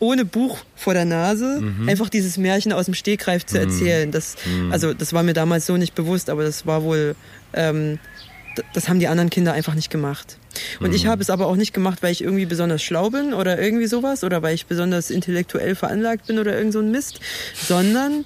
ohne Buch vor der Nase mhm. einfach dieses Märchen aus dem Stegreif zu mhm. erzählen. Das, mhm. also das war mir damals so nicht bewusst, aber das war wohl ähm, das haben die anderen Kinder einfach nicht gemacht. Und mhm. ich habe es aber auch nicht gemacht, weil ich irgendwie besonders schlau bin oder irgendwie sowas oder weil ich besonders intellektuell veranlagt bin oder irgend so ein Mist, sondern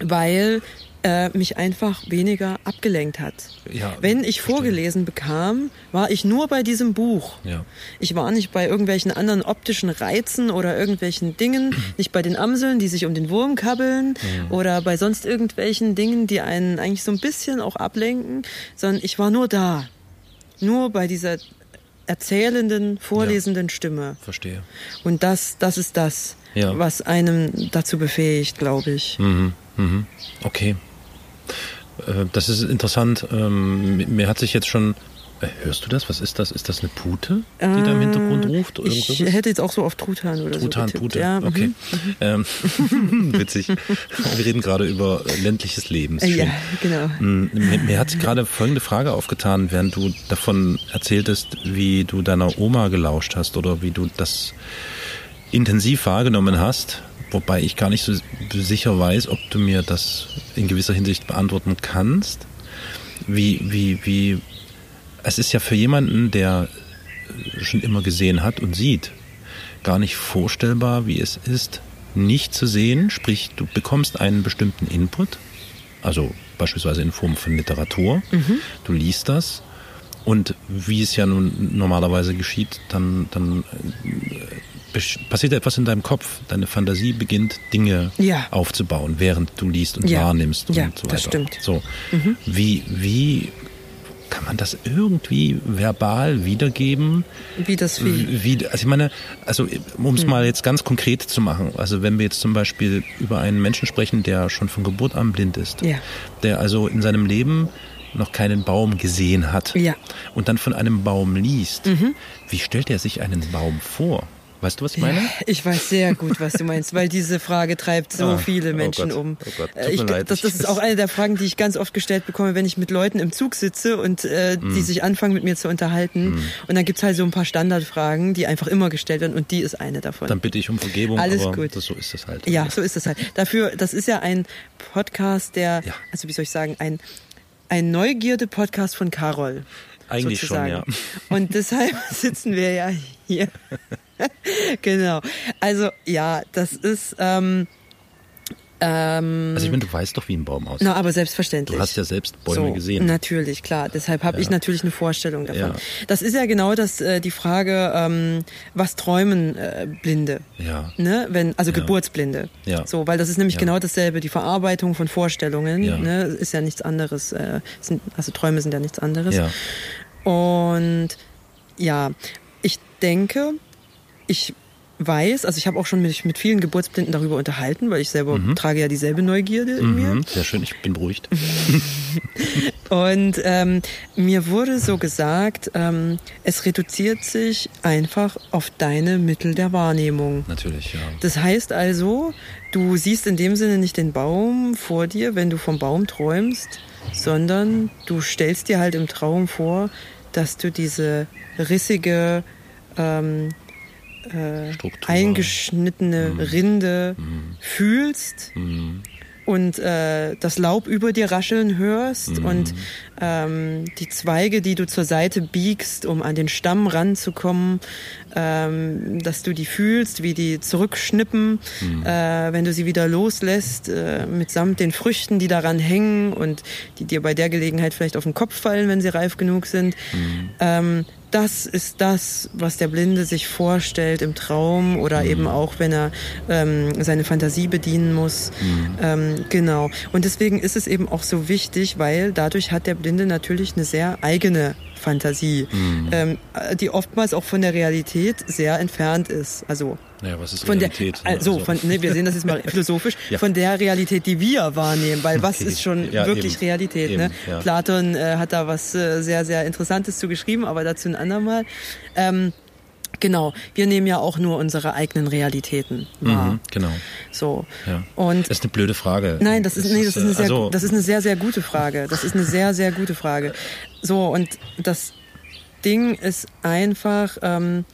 weil äh, mich einfach weniger abgelenkt hat. Ja, Wenn ich vorgelesen bekam, war ich nur bei diesem Buch. Ja. Ich war nicht bei irgendwelchen anderen optischen Reizen oder irgendwelchen Dingen, nicht bei den Amseln, die sich um den Wurm kabbeln mhm. oder bei sonst irgendwelchen Dingen, die einen eigentlich so ein bisschen auch ablenken, sondern ich war nur da. Nur bei dieser erzählenden, vorlesenden ja. Stimme. Verstehe. Und das, das ist das, ja. was einem dazu befähigt, glaube ich. Mhm. Mhm. Okay. Äh, das ist interessant. Ähm, mir hat sich jetzt schon äh, Hörst du das? Was ist das? Ist das eine Pute, die äh, da im Hintergrund äh, ruft? ich hätte jetzt auch so auf Truthahn oder Truthahn, so. Truthahn, Pute. Ja, okay. Mhm. Ähm, witzig. Wir reden gerade über ländliches Leben. Ja, genau. Mm, mir, mir hat sich gerade folgende Frage aufgetan, während du davon erzähltest, wie du deiner Oma gelauscht hast oder wie du das intensiv wahrgenommen hast. Wobei ich gar nicht so sicher weiß, ob du mir das in gewisser Hinsicht beantworten kannst. Wie, wie, wie, es ist ja für jemanden, der schon immer gesehen hat und sieht, gar nicht vorstellbar, wie es ist, nicht zu sehen. Sprich, du bekommst einen bestimmten Input, also beispielsweise in Form von Literatur. Mhm. Du liest das und wie es ja nun normalerweise geschieht, dann, dann passiert etwas in deinem Kopf. Deine Fantasie beginnt Dinge ja. aufzubauen, während du liest und ja. wahrnimmst und ja, so weiter. Das stimmt. So, mhm. wie, wie kann man das irgendwie verbal wiedergeben? Wie das wie? wie also ich meine, also um es mhm. mal jetzt ganz konkret zu machen, also wenn wir jetzt zum Beispiel über einen Menschen sprechen, der schon von Geburt an blind ist, ja. der also in seinem Leben noch keinen Baum gesehen hat ja. und dann von einem Baum liest, mhm. wie stellt er sich einen Baum vor? Weißt du, was ich meine? Ich weiß sehr gut, was du meinst, weil diese Frage treibt so ah, viele oh Menschen oh um. Oh Gott, äh, ich, das, das, ist auch eine der Fragen, die ich ganz oft gestellt bekomme, wenn ich mit Leuten im Zug sitze und äh, mm. die sich anfangen, mit mir zu unterhalten. Mm. Und dann gibt's halt so ein paar Standardfragen, die einfach immer gestellt werden und die ist eine davon. Dann bitte ich um Vergebung. Alles gut. Das, so ist das halt. Ja, so ist das halt. Dafür, das ist ja ein Podcast, der, ja. also wie soll ich sagen, ein, ein Neugierde-Podcast von Carol. Eigentlich sozusagen. schon, ja. Und deshalb sitzen wir ja hier. genau. Also ja, das ist, ähm, Ähm, also ich meine, du weißt doch, wie ein Baum aussieht. Na, aber selbstverständlich. Du hast ja selbst Bäume so, gesehen. Natürlich, klar. Deshalb habe Ja. ich natürlich eine Vorstellung davon. Ja. Das ist ja genau das, äh, die Frage, ähm, was träumen äh, Blinde? Ja. Ne? Wenn, also Ja. Geburtsblinde. Ja. So, weil das ist nämlich genau dasselbe. Die Verarbeitung von Vorstellungen Ja. ne, ist ja nichts anderes. Äh, sind, also Träume sind ja nichts anderes. Ja. Und ja, ich denke, ich weiß, also ich habe auch schon mich mit vielen Geburtsblinden darüber unterhalten, weil ich selber trage ja dieselbe Neugierde in mir. Mhm. Sehr schön, ich bin beruhigt. Und ähm, mir wurde so gesagt, ähm, es reduziert sich einfach auf deine Mittel der Wahrnehmung. Natürlich, ja. Das heißt also, du siehst in dem Sinne nicht den Baum vor dir, wenn du vom Baum träumst, sondern du stellst dir halt im Traum vor, dass du diese rissige, ähm, äh, eingeschnittene Rinde fühlst Mhm. und äh, das Laub über dir rascheln hörst und ähm, die Zweige, die du zur Seite biegst, um an den Stamm ranzukommen, ähm, dass du die fühlst, wie die zurückschnippen, äh, wenn du sie wieder loslässt, äh, mitsamt den Früchten, die daran hängen und die dir bei der Gelegenheit vielleicht auf den Kopf fallen, wenn sie reif genug sind. Ähm, das ist das, was der Blinde sich vorstellt im Traum oder eben auch, wenn er ähm, seine Fantasie bedienen muss. Ähm, genau. Und deswegen ist es eben auch so wichtig, weil dadurch hat der Blinde natürlich eine sehr eigene Fantasie, ähm, die oftmals auch von der Realität sehr entfernt ist. Also Naja, was ist von der, Realität? also von, nee, wir sehen das jetzt mal philosophisch, Ja. von der Realität, die wir wahrnehmen, weil was Okay. ist schon Ja, wirklich eben. Realität? Eben, ne? ja. Platon äh, hat da was äh, sehr, sehr Interessantes zu geschrieben, aber dazu ein andermal. Ähm, genau, wir nehmen ja auch nur unsere eigenen Realitäten wahr. Mhm, genau. So. Ja. Und Das ist eine blöde Frage. Nein, das ist, nee, das ist, eine äh, sehr, also, das ist eine sehr, sehr gute Frage. Das ist eine sehr, sehr gute Frage. So, und das Ding ist einfach, ähm,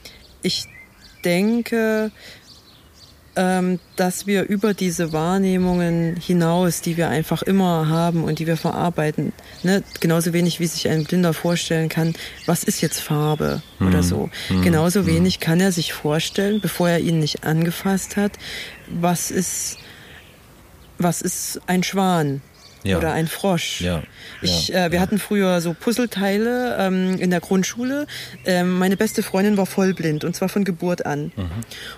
ich denke, dass wir über diese Wahrnehmungen hinaus, die wir einfach immer haben und die wir verarbeiten, ne, genauso wenig wie sich ein Blinder vorstellen kann, was ist jetzt Farbe oder so. Genauso wenig kann er sich vorstellen, bevor er ihn nicht angefasst hat, was ist, was ist ein Schwan Ja. oder ein Frosch. Ja, Ich, äh, wir hatten früher so Puzzleteile ähm, in der Grundschule. Ähm, meine beste Freundin war vollblind und zwar von Geburt an. Mhm.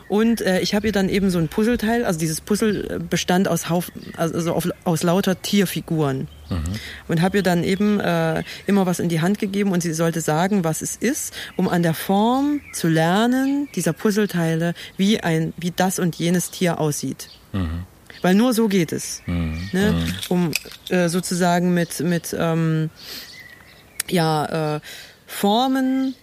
Und äh, ich habe ihr dann eben so ein Puzzleteil, also dieses Puzzle äh, bestand aus, Hauf, also auf, aus lauter Tierfiguren. Mhm. Und habe ihr dann eben äh, immer was in die Hand gegeben und sie sollte sagen, was es ist, um an der Form zu lernen dieser Puzzleteile, wie ein, wie das und jenes Tier aussieht. Weil nur so geht es. Ne? Um äh, sozusagen mit, mit ähm, ja, äh, Formen,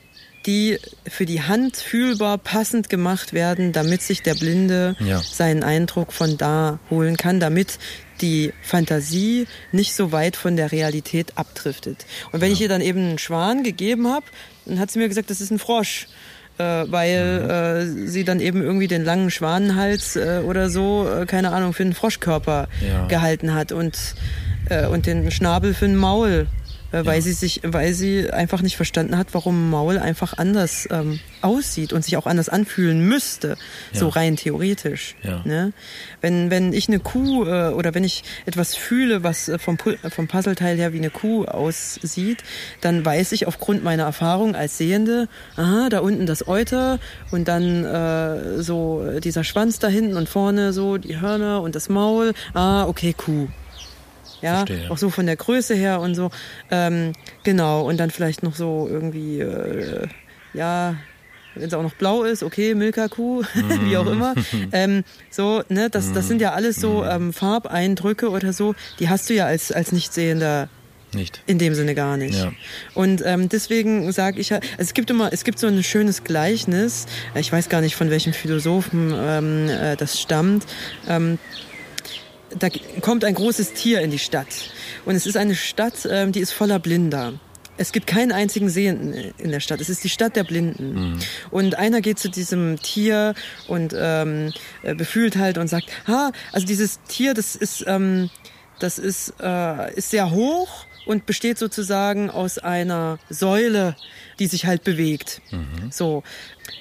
die für die Hand fühlbar passend gemacht werden, damit sich der Blinde Ja. seinen Eindruck von da holen kann, damit die Fantasie nicht so weit von der Realität abdriftet. Und wenn ich ihr dann eben einen Schwan gegeben habe, dann hat sie mir gesagt, das ist ein Frosch. Äh, weil Mhm. äh, sie dann eben irgendwie den langen Schwanenhals äh, oder so, äh, keine Ahnung, für einen Froschkörper Ja. gehalten hat und, äh, und den Schnabel für ein Maul, äh, weil Ja. sie sich, weil sie einfach nicht verstanden hat, warum Maul einfach anders ähm, aussieht und sich auch anders anfühlen müsste, so Ja. rein theoretisch. Ja. Ne? Wenn, wenn ich eine Kuh äh, oder wenn ich etwas fühle, was äh, vom, vom Puzzleteil her wie eine Kuh aussieht, dann weiß ich aufgrund meiner Erfahrung als Sehende, aha, da unten das Euter und dann äh, so dieser Schwanz da hinten und vorne so die Hörner und das Maul. Ah, okay, Kuh. Ja, Verstehe. auch so von der Größe her und so. Ähm, genau, und dann vielleicht noch so irgendwie, äh, ja, wenn es auch noch blau ist, okay, Milka-Kuh, wie auch immer. Ähm, so, ne, das, das sind ja alles so ähm, Farbeindrücke oder so, die hast du ja als, als Nichtsehender Nicht. in dem Sinne gar nicht. Ja. Und ähm, deswegen sage ich ja, also es gibt immer, es gibt so ein schönes Gleichnis, ich weiß gar nicht von welchem Philosophen ähm, äh, das stammt. Ähm, da kommt ein großes Tier in die Stadt. Und es ist eine Stadt, ähm, die ist voller Blinder. Es gibt keinen einzigen Sehenden in der Stadt. Es ist die Stadt der Blinden. Und einer geht zu diesem Tier und ähm, äh, befühlt halt und sagt, ha, also dieses Tier, das ist, ähm, das ist, äh, ist sehr hoch und besteht sozusagen aus einer Säule, die sich halt bewegt. Mhm. So.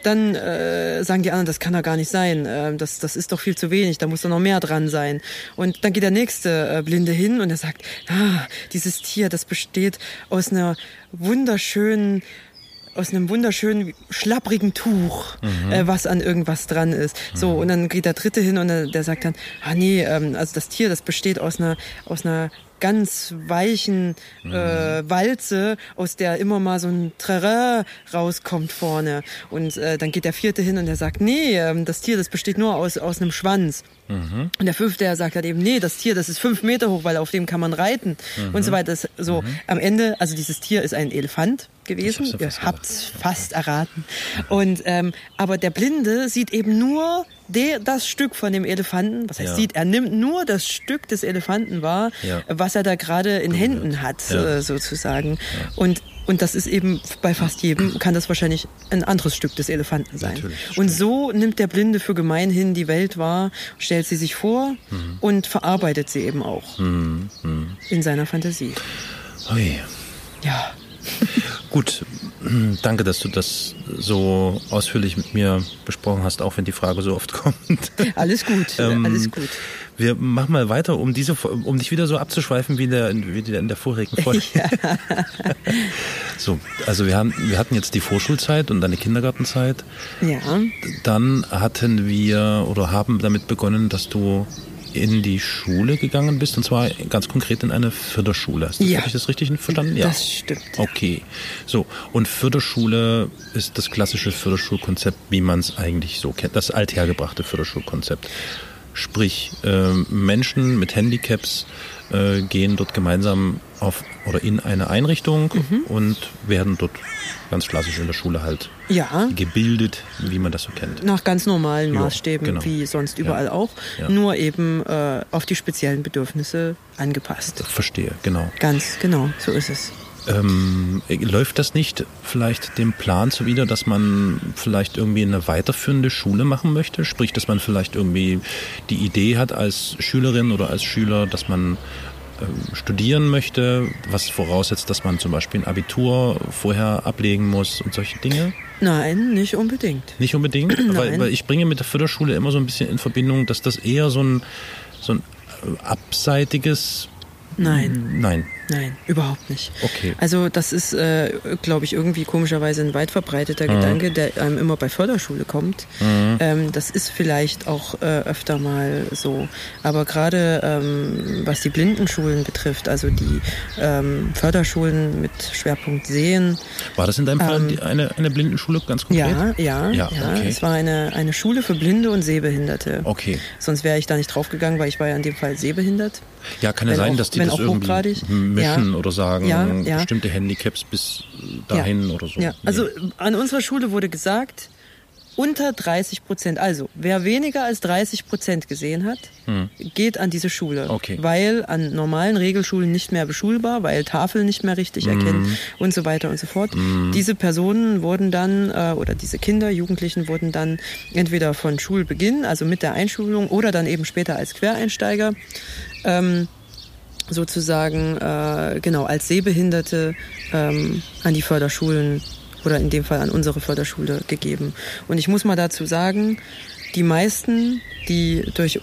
Dann äh, sagen die anderen, das kann doch gar nicht sein, äh, das, das ist doch viel zu wenig, da muss doch noch mehr dran sein. Und dann geht der nächste äh, Blinde hin und er sagt, ah, dieses Tier, das besteht aus einer wunderschönen aus einem wunderschönen schlapprigen Tuch, mhm. äh, was an irgendwas dran ist. So mhm. und dann geht der dritte hin und der, der sagt dann, ah nee, ähm, also das Tier, das besteht aus einer aus einer ganz weichen mhm. äh, Walze, aus der immer mal so ein Trerä rauskommt vorne. Und äh, dann geht der vierte hin und der sagt, nee, ähm, das Tier, das besteht nur aus, aus einem Schwanz. Mhm. Und der fünfte, der sagt halt eben, nee, das Tier, das ist fünf Meter hoch, weil auf dem kann man reiten mhm. und so weiter. So, mhm. am Ende, also dieses Tier ist ein Elefant gewesen. Ihr habt's fast erraten. Und ähm, aber der Blinde sieht eben nur der, das Stück von dem Elefanten. Was heißt ja. sieht? Er nimmt nur das Stück des Elefanten wahr, ja. was er da gerade in Händen hat, ja. äh, sozusagen. Und und das ist eben bei fast jedem, kann das wahrscheinlich ein anderes Stück des Elefanten sein. Natürlich, und so nimmt der Blinde für gemeinhin die Welt wahr, stellt sie sich vor mhm. und verarbeitet sie eben auch mhm. Mhm. in seiner Fantasie. Ui. Ja. Gut, danke, dass du das so ausführlich mit mir besprochen hast, auch wenn die Frage so oft kommt. Alles gut, ähm, alles gut. Wir machen mal weiter, um diese, um dich wieder so abzuschweifen wie in der, wie in der vorigen Folge. Ja. so, also wir haben, wir hatten jetzt die Vorschulzeit und deine Kindergartenzeit. Ja. Dann hatten wir oder haben damit begonnen, dass du in die Schule gegangen bist und zwar ganz konkret in eine Förderschule. Ja. Habe ich das richtig verstanden? Ja. Das stimmt. Okay. So. Und Förderschule ist das klassische Förderschulkonzept, wie man es eigentlich so kennt. Das althergebrachte Förderschulkonzept. Sprich, äh, Menschen mit Handicaps äh, gehen dort gemeinsam auf oder in eine Einrichtung mhm. und werden dort ganz klassisch in der Schule halt ja. gebildet, wie man das so kennt. Nach ganz normalen Maßstäben, genau. wie sonst überall ja. auch, ja. nur eben äh, auf die speziellen Bedürfnisse angepasst. Verstehe, genau. Ganz genau, so ist es. Ähm, läuft das nicht vielleicht dem Plan zuwider, dass man vielleicht irgendwie eine weiterführende Schule machen möchte? Sprich, dass man vielleicht irgendwie die Idee hat als Schülerin oder als Schüler, dass man ähm, studieren möchte, was voraussetzt, dass man zum Beispiel ein Abitur vorher ablegen muss und solche Dinge? Nein, nicht unbedingt. Nicht unbedingt? weil, weil ich bringe mit der Förderschule immer so ein bisschen in Verbindung, dass das eher so ein, so ein abseitiges Nein. Nein. Nein, überhaupt nicht. Okay. Also das ist, äh, glaube ich, irgendwie komischerweise ein weit verbreiteter mhm. Gedanke, der einem immer bei Förderschule kommt. Mhm. Ähm, das ist vielleicht auch äh, öfter mal so. Aber gerade ähm, was die Blindenschulen betrifft, also die ähm, Förderschulen mit Schwerpunkt Sehen. War das in deinem Fall ähm, eine, eine Blindenschule ganz konkret? Ja, ja, ja. ja. Okay. Es war eine, eine Schule für Blinde und Sehbehinderte. Okay. Sonst wäre ich da nicht draufgegangen, weil ich war ja in dem Fall sehbehindert. Ja, kann ja sein, auch, dass die das irgendwie mischen ja. oder sagen, ja, ja. bestimmte Handicaps bis dahin oder so. Ja, also an unserer Schule wurde gesagt, unter 30 Prozent. Also, wer weniger als 30 Prozent gesehen hat, hm. geht an diese Schule. Okay. Weil an normalen Regelschulen nicht mehr beschulbar, weil Tafel nicht mehr richtig hm. erkennen und so weiter und so fort. Hm. Diese Personen wurden dann, äh, oder diese Kinder, Jugendlichen wurden dann entweder von Schulbeginn, also mit der Einschulung, oder dann eben später als Quereinsteiger, ähm, sozusagen äh, genau als Sehbehinderte ähm, an die Förderschulen oder in dem Fall an unsere Förderschule gegeben. Und ich muss mal dazu sagen, die meisten, die durch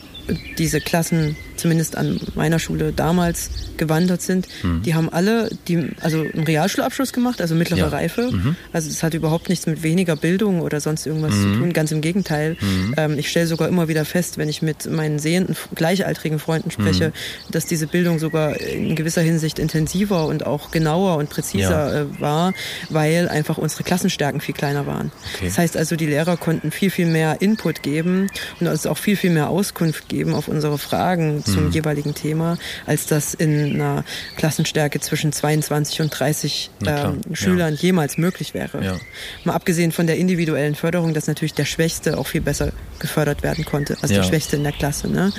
diese Klassen, zumindest an meiner Schule damals, gewandert sind, mhm. die haben alle die, also einen Realschulabschluss gemacht, also mittlere ja. Reife. Mhm. Also es hat überhaupt nichts mit weniger Bildung oder sonst irgendwas mhm. zu tun, ganz im Gegenteil. Mhm. Ähm, ich stelle sogar immer wieder fest, wenn ich mit meinen sehenden, gleichaltrigen Freunden spreche, mhm. dass diese Bildung sogar in gewisser Hinsicht intensiver und auch genauer und präziser ja. äh, war, weil einfach unsere Klassenstärken viel kleiner waren. Okay. Das heißt also, die Lehrer konnten viel, viel mehr Input geben und uns auch viel, viel mehr Auskunft geben auf unsere Fragen zum mhm. jeweiligen Thema, als das in einer Klassenstärke zwischen 22 und 30 äh, Schülern ja. jemals möglich wäre. Ja. Mal abgesehen von der individuellen Förderung, dass natürlich der Schwächste auch viel besser gefördert werden konnte, also ja. der Schwächste in der Klasse, ne?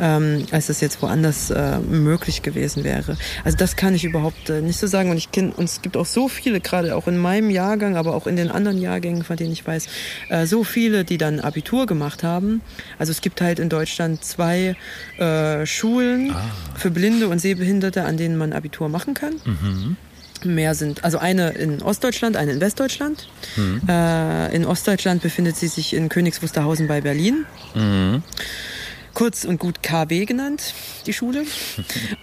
Ähm, als das jetzt woanders äh, möglich gewesen wäre. Also das kann ich überhaupt äh, nicht so sagen. Und ich kenne, und es gibt auch so viele, gerade auch in meinem Jahrgang, aber auch in den anderen Jahrgängen, von denen ich weiß, äh, so viele, die dann Abitur gemacht haben. Also es gibt halt in Deutschland sind zwei äh, Schulen ah. für Blinde und Sehbehinderte, an denen man Abitur machen kann. Mhm. Mehr sind, also eine in Ostdeutschland, eine in Westdeutschland. Mhm. Äh, in Ostdeutschland befindet sie sich in Königs Wusterhausen bei Berlin. Mhm kurz und gut KW genannt, die Schule.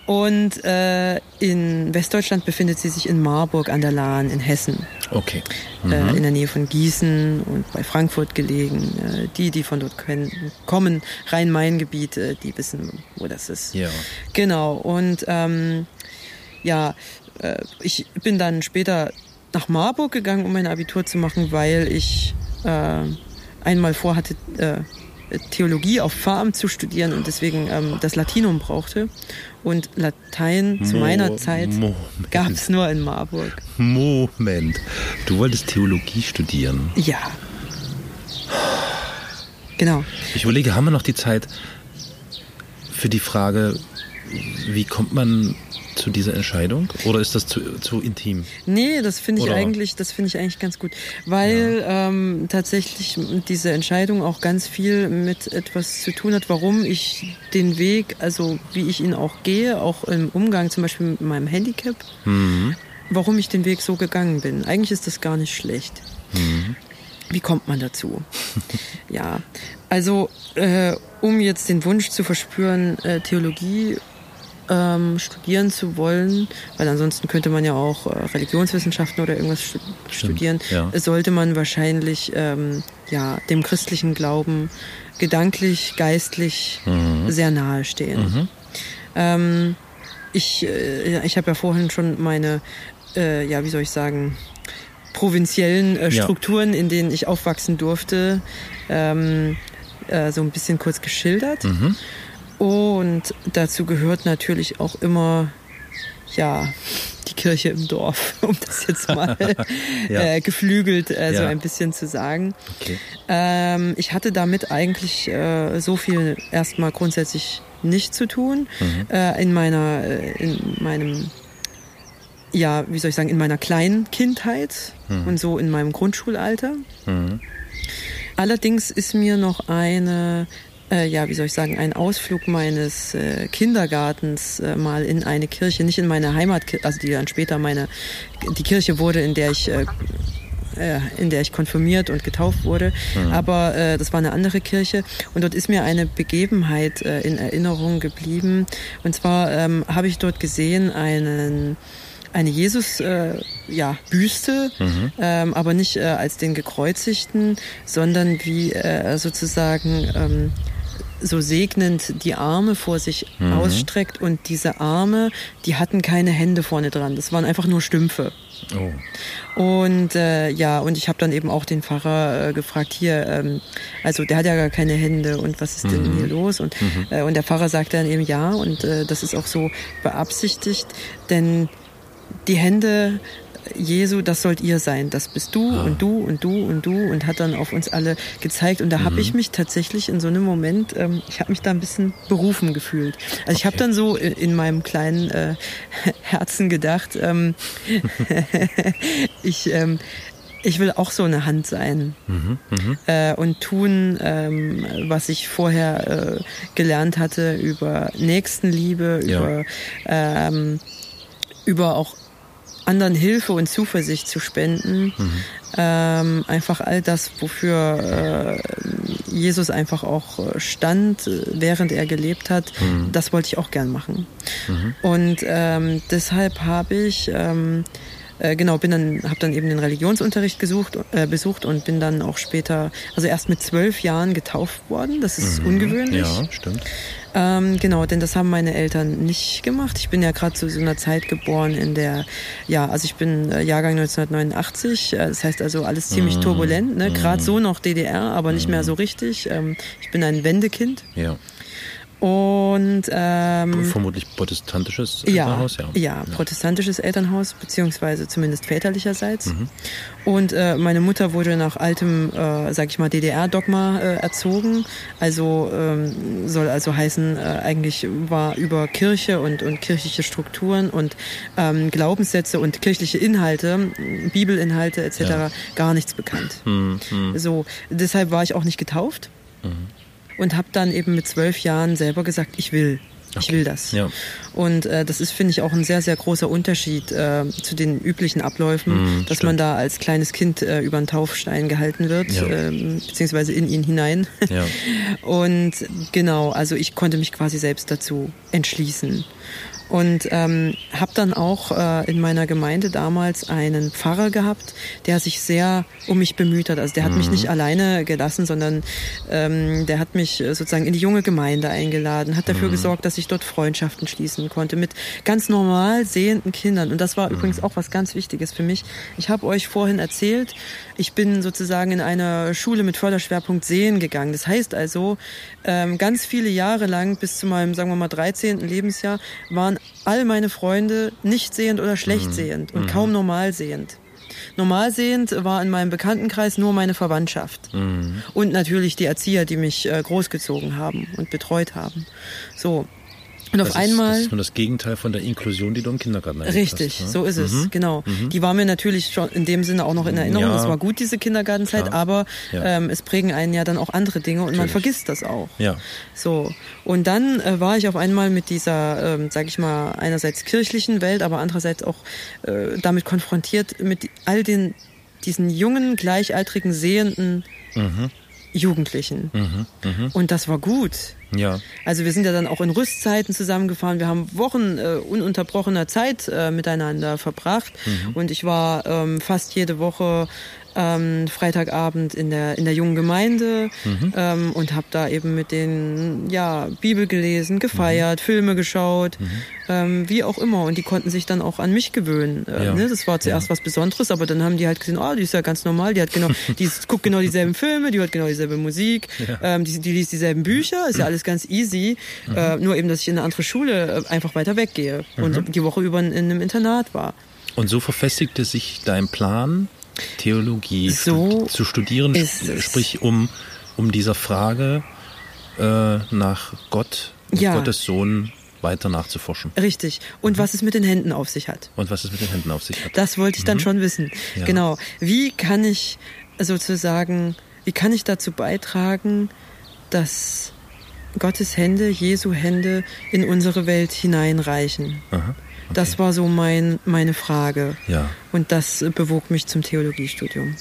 Und äh, in Westdeutschland befindet sie sich in Marburg an der Lahn in Hessen. Okay. Mhm. Äh, in der Nähe von Gießen und bei Frankfurt gelegen. Äh, die, die von dort können, kommen, Rhein-Main-Gebiet, äh, die wissen, wo das ist. Ja. Genau. Und ähm, ja, äh, ich bin dann später nach Marburg gegangen, um mein Abitur zu machen, weil ich äh, einmal vorhatte, äh, Theologie auf Pfarramt zu studieren und deswegen ähm, das Latinum brauchte. Und Latein Mo zu meiner Zeit gab es nur in Marburg. Moment, du wolltest Theologie studieren? Ja. Genau. Ich überlege, haben wir noch die Zeit für die Frage, wie kommt man zu dieser Entscheidung oder ist das zu, zu intim? Nee, das finde ich oder? eigentlich, das finde ich eigentlich ganz gut, weil ja. ähm, tatsächlich diese Entscheidung auch ganz viel mit etwas zu tun hat, warum ich den Weg, also wie ich ihn auch gehe, auch im Umgang zum Beispiel mit meinem Handicap, mhm. warum ich den Weg so gegangen bin. Eigentlich ist das gar nicht schlecht. Mhm. Wie kommt man dazu? ja, also äh, um jetzt den Wunsch zu verspüren, äh, Theologie ähm, studieren zu wollen, weil ansonsten könnte man ja auch äh, Religionswissenschaften oder irgendwas stu studieren, ja. sollte man wahrscheinlich ähm, ja, dem christlichen Glauben gedanklich, geistlich mhm. sehr nahe stehen. Mhm. Ähm, ich äh, ich habe ja vorhin schon meine, äh, ja, wie soll ich sagen, provinziellen äh, Strukturen, ja. in denen ich aufwachsen durfte, ähm, äh, so ein bisschen kurz geschildert. Mhm. Und dazu gehört natürlich auch immer, ja, die Kirche im Dorf, um das jetzt mal ja. äh, geflügelt äh, ja. so ein bisschen zu sagen. Okay. Ähm, ich hatte damit eigentlich äh, so viel erstmal grundsätzlich nicht zu tun. Mhm. Äh, in meiner, äh, in meinem, ja, wie soll ich sagen, in meiner kleinen Kindheit mhm. und so in meinem Grundschulalter. Mhm. Allerdings ist mir noch eine äh, ja, wie soll ich sagen, ein Ausflug meines äh, Kindergartens äh, mal in eine Kirche, nicht in meine Heimat, also die dann später meine, die Kirche wurde, in der ich äh, äh, in der ich konfirmiert und getauft wurde. Mhm. Aber äh, das war eine andere Kirche und dort ist mir eine Begebenheit äh, in Erinnerung geblieben. Und zwar ähm, habe ich dort gesehen einen eine Jesus äh, ja Büste, mhm. ähm, aber nicht äh, als den gekreuzigten, sondern wie äh, sozusagen ähm, so segnend die Arme vor sich mhm. ausstreckt und diese Arme, die hatten keine Hände vorne dran. Das waren einfach nur Stümpfe. Oh. Und äh, ja, und ich habe dann eben auch den Pfarrer äh, gefragt, hier, ähm, also der hat ja gar keine Hände und was ist mhm. denn hier los? Und, mhm. äh, und der Pfarrer sagte dann eben ja und äh, das ist auch so beabsichtigt, denn die Hände Jesu, das sollt ihr sein, das bist du ah. und du und du und du und hat dann auf uns alle gezeigt. Und da mhm. habe ich mich tatsächlich in so einem Moment, ähm, ich habe mich da ein bisschen berufen gefühlt. Also okay. ich habe dann so in meinem kleinen äh, Herzen gedacht, ähm, ich ähm, ich will auch so eine Hand sein mhm, mh. äh, und tun, ähm, was ich vorher äh, gelernt hatte über Nächstenliebe, ja. über ähm, über auch anderen Hilfe und Zuversicht zu spenden. Mhm. Ähm, einfach all das, wofür äh, Jesus einfach auch äh, stand, während er gelebt hat, mhm. das wollte ich auch gern machen. Mhm. Und ähm, deshalb habe ich ähm, äh, genau, bin dann, habe dann eben den Religionsunterricht gesucht, äh, besucht und bin dann auch später, also erst mit zwölf Jahren getauft worden. Das ist mhm. ungewöhnlich. Ja, stimmt. Ähm, genau, denn das haben meine Eltern nicht gemacht. Ich bin ja gerade zu so einer Zeit geboren, in der, ja, also ich bin äh, Jahrgang 1989, äh, das heißt also alles ziemlich mhm. turbulent, ne? gerade mhm. so noch DDR, aber nicht mehr mhm. so richtig. Ähm, ich bin ein Wendekind. Ja. Und ähm, vermutlich protestantisches Elternhaus, ja. Ja, ja protestantisches Elternhaus, beziehungsweise zumindest väterlicherseits. Mhm. Und äh, meine Mutter wurde nach altem, äh, sag ich mal, DDR-Dogma äh, erzogen. Also ähm, soll also heißen, äh, eigentlich war über Kirche und, und kirchliche Strukturen und ähm, Glaubenssätze und kirchliche Inhalte, Bibelinhalte etc. Ja. gar nichts bekannt. Mhm. So, deshalb war ich auch nicht getauft. Mhm. Und habe dann eben mit zwölf Jahren selber gesagt, ich will. Ich Okay. will das. Ja. Und äh, das ist, finde ich, auch ein sehr, sehr großer Unterschied äh, zu den üblichen Abläufen, Mm, dass stimmt. man da als kleines Kind äh, über einen Taufstein gehalten wird, Ja. ähm, beziehungsweise in ihn hinein. Ja. Und genau, also ich konnte mich quasi selbst dazu entschließen. Und ähm, habe dann auch äh, in meiner Gemeinde damals einen Pfarrer gehabt, der sich sehr um mich bemüht hat. Also der hat mich nicht alleine gelassen, sondern ähm, der hat mich äh, sozusagen in die junge Gemeinde eingeladen, hat dafür gesorgt, dass ich dort Freundschaften schließen konnte mit ganz normal sehenden Kindern. Und das war übrigens auch was ganz Wichtiges für mich. Ich habe euch vorhin erzählt, ich bin sozusagen in einer Schule mit Förderschwerpunkt Sehen gegangen. Das heißt also, ähm, ganz viele Jahre lang, bis zu meinem, sagen wir mal, 13. Lebensjahr, waren all meine Freunde nicht sehend oder schlecht sehend und kaum normal sehend. Normal sehend war in meinem Bekanntenkreis nur meine Verwandtschaft. Und natürlich die Erzieher, die mich äh, großgezogen haben und betreut haben. So. Und auf Das einmal. Ist, das ist nur das Gegenteil von der Inklusion, die du im Kindergarten erlebt Richtig, hast, ne? so ist es, genau. Die war mir natürlich schon in dem Sinne auch noch in Erinnerung. Ja. Es war gut, diese Kindergartenzeit, Klar. aber Ja. ähm, es prägen einen ja dann auch andere Dinge und man Natürlich. vergisst das auch. Ja. So. Und dann äh, war ich auf einmal mit dieser, ähm, sag ich mal, einerseits kirchlichen Welt, aber andererseits auch äh, damit konfrontiert mit all den, diesen jungen, gleichaltrigen, sehenden Jugendlichen. Und das war gut. Ja. Also wir sind ja dann auch in Rüstzeiten zusammengefahren. Wir haben Wochen äh, ununterbrochener Zeit äh, miteinander verbracht. Und ich war ähm, fast jede Woche ähm, Freitagabend in der in der jungen Gemeinde ähm, und habe da eben mit denen ja Bibel gelesen, gefeiert, Filme geschaut, ähm, wie auch immer. Und die konnten sich dann auch an mich gewöhnen. Äh, Ja. ne? Das war zuerst was Besonderes, aber dann haben die halt gesehen, oh, die ist ja ganz normal, die hat genau, die ist, guckt genau dieselben Filme, die hört genau dieselbe Musik, ähm, die, die liest dieselben Bücher, ist ja alles ganz easy. Äh, nur eben, dass ich in eine andere Schule äh, einfach weiter weggehe und die Woche über in, in einem Internat war. Und so verfestigte sich dein Plan, Theologie So zu studieren, sprich um, um dieser Frage äh, nach Gott Ja. Gottes Sohn weiter nachzuforschen. Richtig. Und was es mit den Händen auf sich hat. Und was es mit den Händen auf sich hat. Das wollte ich dann schon wissen. Ja. Genau. Wie kann ich sozusagen, wie kann ich dazu beitragen, dass Gottes Hände, Jesu Hände in unsere Welt hineinreichen? Aha. Das war so mein, meine Frage. Ja. Und das bewog mich zum Theologiestudium.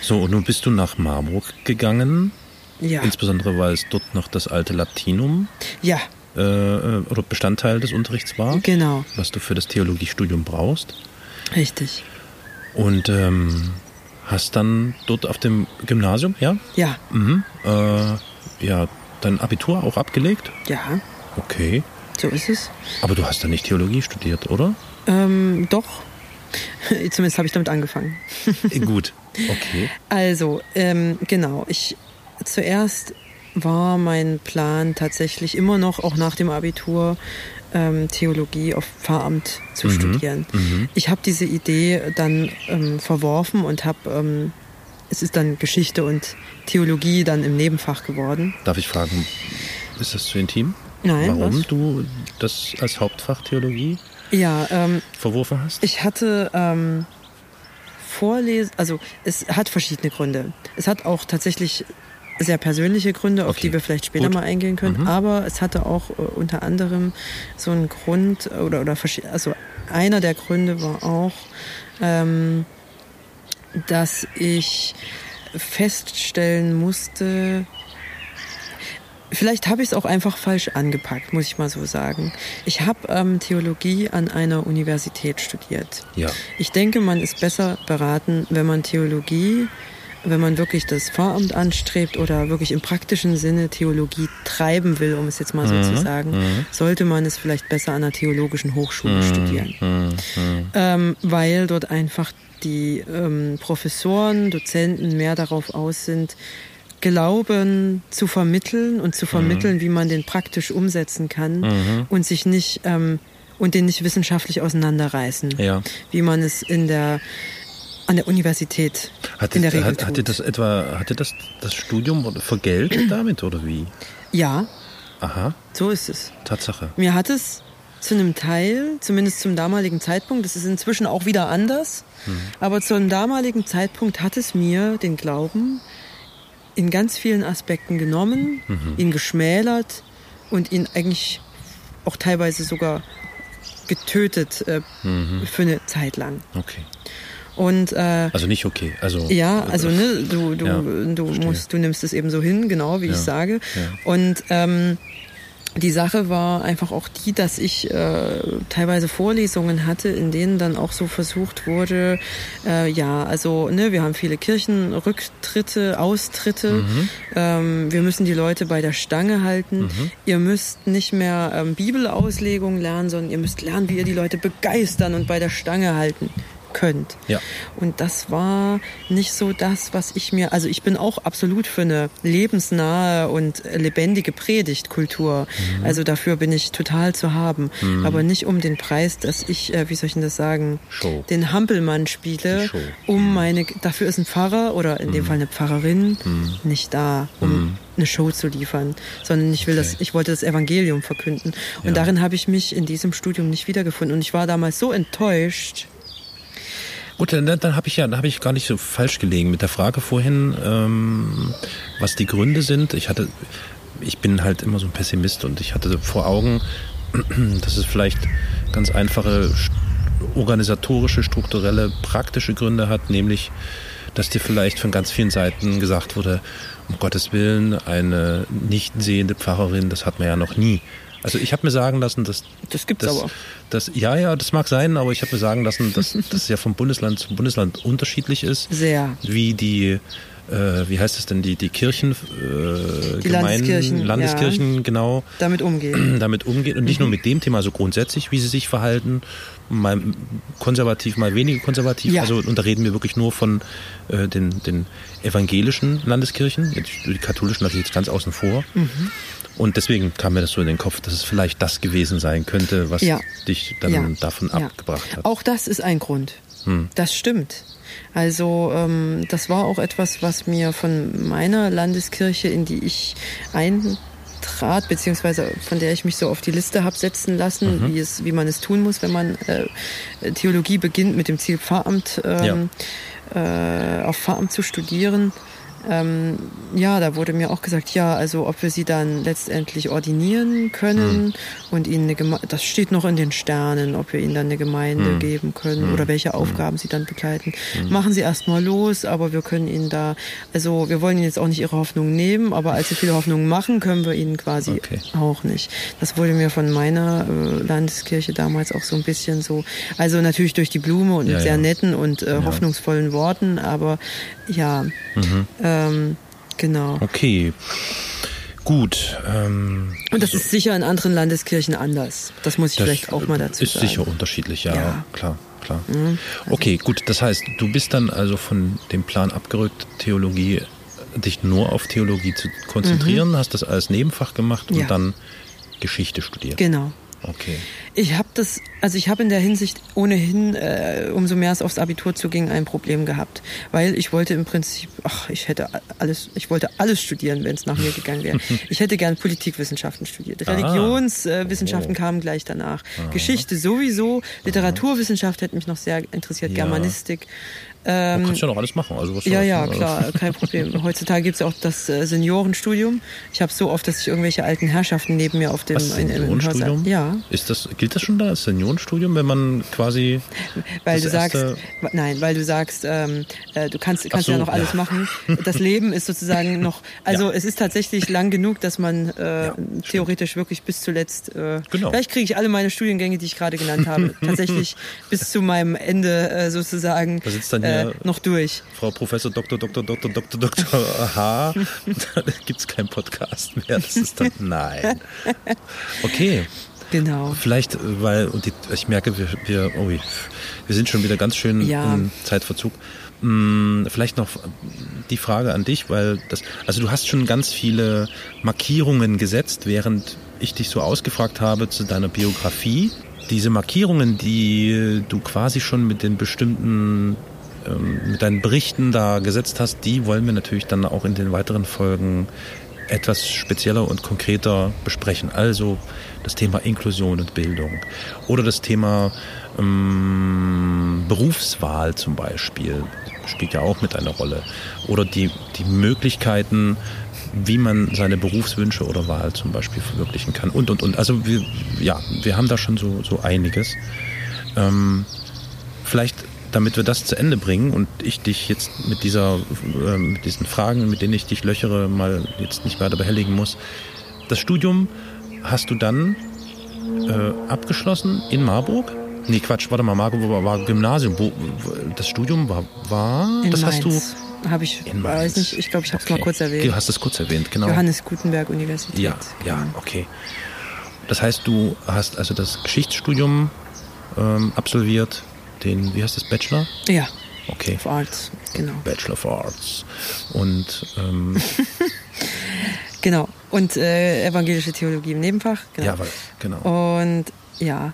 So, und nun bist du nach Marburg gegangen, Ja. insbesondere weil es dort noch das alte Latinum Ja, äh, äh, oder Bestandteil des Unterrichts war, genau. was du für das Theologiestudium brauchst. Richtig. Und ähm, hast dann dort auf dem Gymnasium, ja, Ja, mhm, äh, ja, dein Abitur auch abgelegt? ja, Okay. So ist es. Aber du hast dann nicht Theologie studiert, oder? Ähm, doch. Zumindest habe ich damit angefangen. Äh, Gut. Okay. Also, ähm, genau. Ich zuerst war mein Plan tatsächlich immer noch, auch nach dem Abitur, ähm, Theologie auf Pfarramt zu studieren. Ich habe diese Idee dann ähm, verworfen und habe, ähm, es ist dann Geschichte und Theologie dann im Nebenfach geworden. Darf ich fragen, ist das zu intim? Nein, Warum was? du das als Hauptfach Theologie Ja, ähm, verworfen hast? Ich hatte ähm, Vorlesen, also es hat verschiedene Gründe. Es hat auch tatsächlich sehr persönliche Gründe, auf Okay, die wir vielleicht später gut. mal eingehen können. Aber es hatte auch äh, unter anderem so einen Grund oder oder verschi- also einer der Gründe war auch, ähm, dass ich feststellen musste, Vielleicht habe ich es auch einfach falsch angepackt, muss ich mal so sagen. Ich habe ähm, Theologie an einer Universität studiert. Ja. Ich denke, man ist besser beraten, wenn man Theologie, wenn man wirklich das Pfarramt anstrebt oder wirklich im praktischen Sinne Theologie treiben will, um es jetzt mal so Mhm. zu sagen, sollte man es vielleicht besser an einer theologischen Hochschule studieren. Mhm. Ähm, weil dort einfach die ähm, Professoren, Dozenten mehr darauf aus sind, Glauben zu vermitteln und zu vermitteln, wie man den praktisch umsetzen kann und sich nicht ähm, und den nicht wissenschaftlich auseinanderreißen, Ja. wie man es in der an der Universität Hatte, in der Regel hat, hatte das etwa, hatte das das Studium oder vergeltet damit oder wie? Ja, Aha, so ist es. Tatsache. Mir hat es zu einem Teil, zumindest zum damaligen Zeitpunkt, das ist inzwischen auch wieder anders, aber zum damaligen Zeitpunkt hat es mir den Glauben in ganz vielen Aspekten genommen, Mhm. ihn geschmälert und ihn eigentlich auch teilweise sogar getötet äh, Mhm. für eine Zeit lang. Okay. Und äh, Also nicht okay. Also ja, also ne, du, du, Ja, du musst, du nimmst es eben so hin, genau wie Ja, ich sage. ja. Und ähm, die Sache war einfach auch die, dass ich äh, teilweise Vorlesungen hatte, in denen dann auch so versucht wurde, äh, ja, also ne, wir haben viele Kirchenrücktritte, Austritte, Mhm. ähm, wir müssen die Leute bei der Stange halten. Ihr müsst nicht mehr ähm, Bibelauslegung lernen, sondern ihr müsst lernen, wie ihr die Leute begeistern und bei der Stange halten könnt. Ja. Und das war nicht so das, was ich mir, also ich bin auch absolut für eine lebensnahe und lebendige Predigtkultur. Mhm. Also dafür bin ich total zu haben. Aber nicht um den Preis, dass ich, äh, wie soll ich denn das sagen, Show. den Hampelmann spiele, Show. Mhm. um meine, dafür ist ein Pfarrer oder in dem Fall eine Pfarrerin nicht da, um eine Show zu liefern, sondern ich will Mhm. Okay. das, ich wollte das Evangelium verkünden. Und Ja. darin habe ich mich in diesem Studium nicht wiedergefunden. Und ich war damals so enttäuscht, Gut, dann, dann habe ich ja, da habe ich gar nicht so falsch gelegen mit der Frage vorhin, ähm, was die Gründe sind. Ich hatte, ich bin halt immer so ein Pessimist und ich hatte vor Augen, dass es vielleicht ganz einfache organisatorische, strukturelle, praktische Gründe hat, nämlich, dass dir vielleicht von ganz vielen Seiten gesagt wurde, um Gottes Willen, eine nicht sehende Pfarrerin, das hat man ja noch nie. Also ich habe mir sagen lassen, dass das gibt's das, aber. Das, ja, ja, das mag sein, aber ich habe mir sagen lassen, dass das ja vom Bundesland zu Bundesland unterschiedlich ist. Sehr. Wie die, äh, wie heißt es denn, die, die Kirchen, äh, Die Gemeinden, Landeskirchen, ja. Landeskirchen genau damit umgehen. damit umgehen und nicht nur mit dem Thema, so grundsätzlich, wie sie sich verhalten, mal konservativ, mal weniger konservativ. Ja. Also und da reden wir wirklich nur von äh, den, den evangelischen Landeskirchen, jetzt die katholischen natürlich jetzt ganz außen vor. Mhm. Und deswegen kam mir das so in den Kopf, dass es vielleicht das gewesen sein könnte, was Ja. dich dann Ja. davon Ja. abgebracht hat. Auch das ist ein Grund. Hm. Das stimmt. Also ähm, das war auch etwas, was mir von meiner Landeskirche, in die ich eintrat, beziehungsweise von der ich mich so auf die Liste habe setzen lassen, Mhm. wie, es, wie man es tun muss, wenn man äh, Theologie beginnt mit dem Ziel Pfarramt, ähm, äh, auf Pfarramt zu studieren. Ähm, ja, da wurde mir auch gesagt, ja, also ob wir sie dann letztendlich ordinieren können und ihnen eine Geme das steht noch in den Sternen, ob wir ihnen dann eine Gemeinde geben können oder welche Aufgaben sie dann begleiten. Machen sie erstmal los, aber wir können ihnen da, also wir wollen ihnen jetzt auch nicht ihre Hoffnung nehmen, aber allzu viele Hoffnungen machen können wir ihnen quasi Okay. auch nicht. Das wurde mir von meiner äh, Landeskirche damals auch so ein bisschen so, also natürlich durch die Blume und Ja, mit sehr ja. netten und äh, hoffnungsvollen Worten, aber ja, Mhm. Ähm, genau. Okay. Gut. Ähm, Und das ist sicher in anderen Landeskirchen anders. Das muss ich das vielleicht auch mal dazu ist sagen. sicher unterschiedlich, ja, Ja. Mhm. klar, klar. Okay, gut. Das heißt, du bist dann also von dem Plan abgerückt, Theologie, dich nur auf Theologie zu konzentrieren, hast das als Nebenfach gemacht und Mhm. Ja. dann Geschichte studiert. Genau. Okay. Ich habe das, also ich habe in der Hinsicht ohnehin, äh, umso mehr es aufs Abitur zuging, ein Problem gehabt, weil ich wollte im Prinzip, ach, ich hätte alles, ich wollte alles studieren, wenn es nach mir gegangen wäre. Ich hätte gern Politikwissenschaften studiert. Religionswissenschaften äh, Wissenschaften Oh. kamen gleich danach. Geschichte sowieso, Literaturwissenschaft hätte mich noch sehr interessiert, Ja. Germanistik. Du kannst ja noch alles machen. Also was Ähm, Ja, ja, klar, kein Problem. Heutzutage gibt's ja auch das äh, Seniorenstudium. Ich habe so oft, dass ich irgendwelche alten Herrschaften neben mir auf dem Was, in- Seniorenstudium? Ja, Ist das, gilt das schon da als Seniorenstudium, wenn man quasi weil du sagst, nein, weil du sagst, ähm, äh, du kannst, kannst so, ja noch alles ja. machen. Das Leben ist sozusagen noch, also Ja. es ist tatsächlich lang genug, dass man äh, Ja, theoretisch wirklich bis zuletzt, äh, Genau. vielleicht kriege ich alle meine Studiengänge, die ich gerade genannt habe, tatsächlich bis zu meinem Ende äh, sozusagen Da sitzt dann äh, noch durch. Frau Professor Dr. Dr. Dr. Dr. Dr. H. da gibt's keinen Podcast mehr. Das ist dann, nein. Okay, Genau. vielleicht, weil, und die, ich merke, wir, wir, oh, wir sind schon wieder ganz schön Ja. im Zeitverzug. Hm, Vielleicht noch die Frage an dich, weil das, also du hast schon ganz viele Markierungen gesetzt, während ich dich so ausgefragt habe zu deiner Biografie. Diese Markierungen, die du quasi schon mit den bestimmten mit deinen Berichten da gesetzt hast, die wollen wir natürlich dann auch in den weiteren Folgen etwas spezieller und konkreter besprechen. Also das Thema Inklusion und Bildung oder das Thema ähm, Berufswahl zum Beispiel spielt ja auch mit einer Rolle oder die, die Möglichkeiten, wie man seine Berufswünsche oder Wahl zum Beispiel verwirklichen kann und und und. Also wir, ja, wir haben da schon so, so einiges. Ähm, vielleicht damit wir das zu Ende bringen und ich dich jetzt mit dieser, äh, mit diesen Fragen, mit denen ich dich löchere, mal jetzt nicht weiter behelligen muss. Das Studium hast du dann äh, abgeschlossen in Marburg? Nee, Quatsch, warte mal, Marburg war, war Gymnasium. Wo, das Studium war, war In das Mainz. hast du Habe ich, in weiß Mainz. nicht, ich glaube, ich habe es Okay. mal kurz erwähnt. Du hast es kurz erwähnt, genau. Johannes Gutenberg Universität. Ja, ja, okay. Das heißt, du hast also das Geschichtsstudium ähm, absolviert, den, wie heißt das, Bachelor? Ja, Okay. of Arts, genau. Bachelor of Arts. Und ähm, Genau. Und äh, evangelische Theologie im Nebenfach. Genau. ja, weil, genau. Und ja,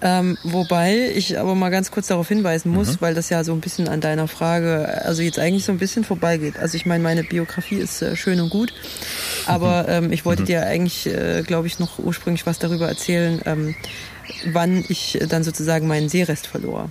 ähm, wobei ich aber mal ganz kurz darauf hinweisen muss, Mhm. weil das ja so ein bisschen an deiner Frage, also jetzt eigentlich so ein bisschen vorbeigeht. Also ich meine, meine Biografie ist äh, schön und gut, aber Mhm. ähm, ich wollte dir eigentlich, äh, glaube ich, noch ursprünglich was darüber erzählen, ähm, wann ich äh, dann sozusagen meinen Seerest verlor.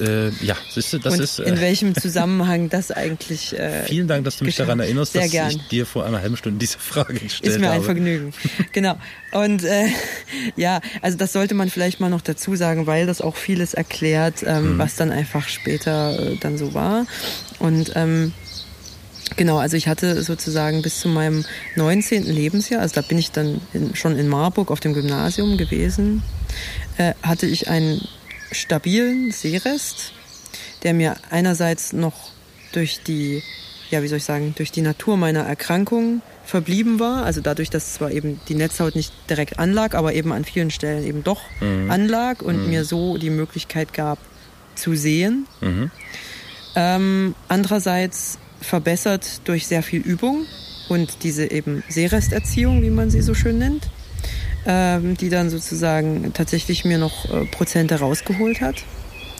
Äh, ja, siehst du, das und ist. in Äh, welchem Zusammenhang das eigentlich äh, vielen Dank, dass du mich daran erinnerst, dass gern. ich dir vor einer halben Stunde diese Frage gestellt Ist mir habe. ein Vergnügen. genau. Und äh, ja, also das sollte man vielleicht mal noch dazu sagen, weil das auch vieles erklärt, ähm, Mhm. was dann einfach später äh, dann so war. Und ähm, genau, also ich hatte sozusagen bis zu meinem 19. Lebensjahr, also da bin ich dann in, schon in Marburg auf dem Gymnasium gewesen, äh, hatte ich einen stabilen Seerest, der mir einerseits noch durch die, ja, wie soll ich sagen, durch die Natur meiner Erkrankung verblieben war. Also dadurch, dass zwar eben die Netzhaut nicht direkt anlag, aber eben an vielen Stellen eben doch anlag und mir so die Möglichkeit gab zu sehen. Mhm. Ähm, andererseits verbessert durch sehr viel Übung und diese eben Seeresterziehung, wie man sie so schön nennt, ähm, die dann sozusagen tatsächlich mir noch äh, Prozente rausgeholt hat.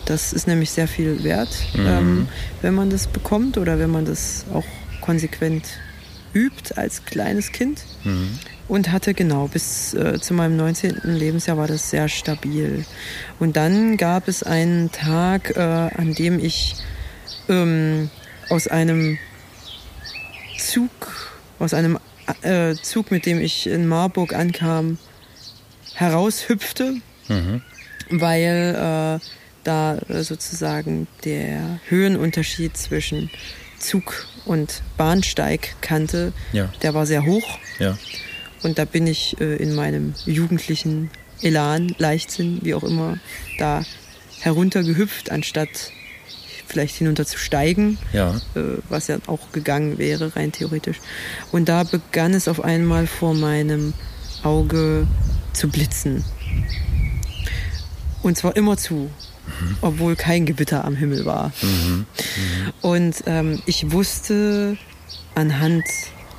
Das ist nämlich sehr viel wert, ähm, wenn man das bekommt oder wenn man das auch konsequent übt als kleines Kind. Und hatte genau bis äh, zu meinem 19. Lebensjahr war das sehr stabil. Und dann gab es einen Tag, äh, an dem ich ähm, aus einem Zug, aus einem äh, Zug, mit dem ich in Marburg ankam, heraushüpfte, Mhm. weil äh, da sozusagen der Höhenunterschied zwischen Zug und Bahnsteigkante, Ja. der war sehr hoch. Ja. Und da bin ich äh, in meinem jugendlichen Elan, Leichtsinn, wie auch immer, da heruntergehüpft, anstatt vielleicht hinunter zu steigen, Ja. äh, was ja auch gegangen wäre, rein theoretisch. Und da begann es auf einmal vor meinem Auge zu blitzen. Und zwar immer zu, obwohl kein Gewitter am Himmel war. Und ähm, ich wusste anhand,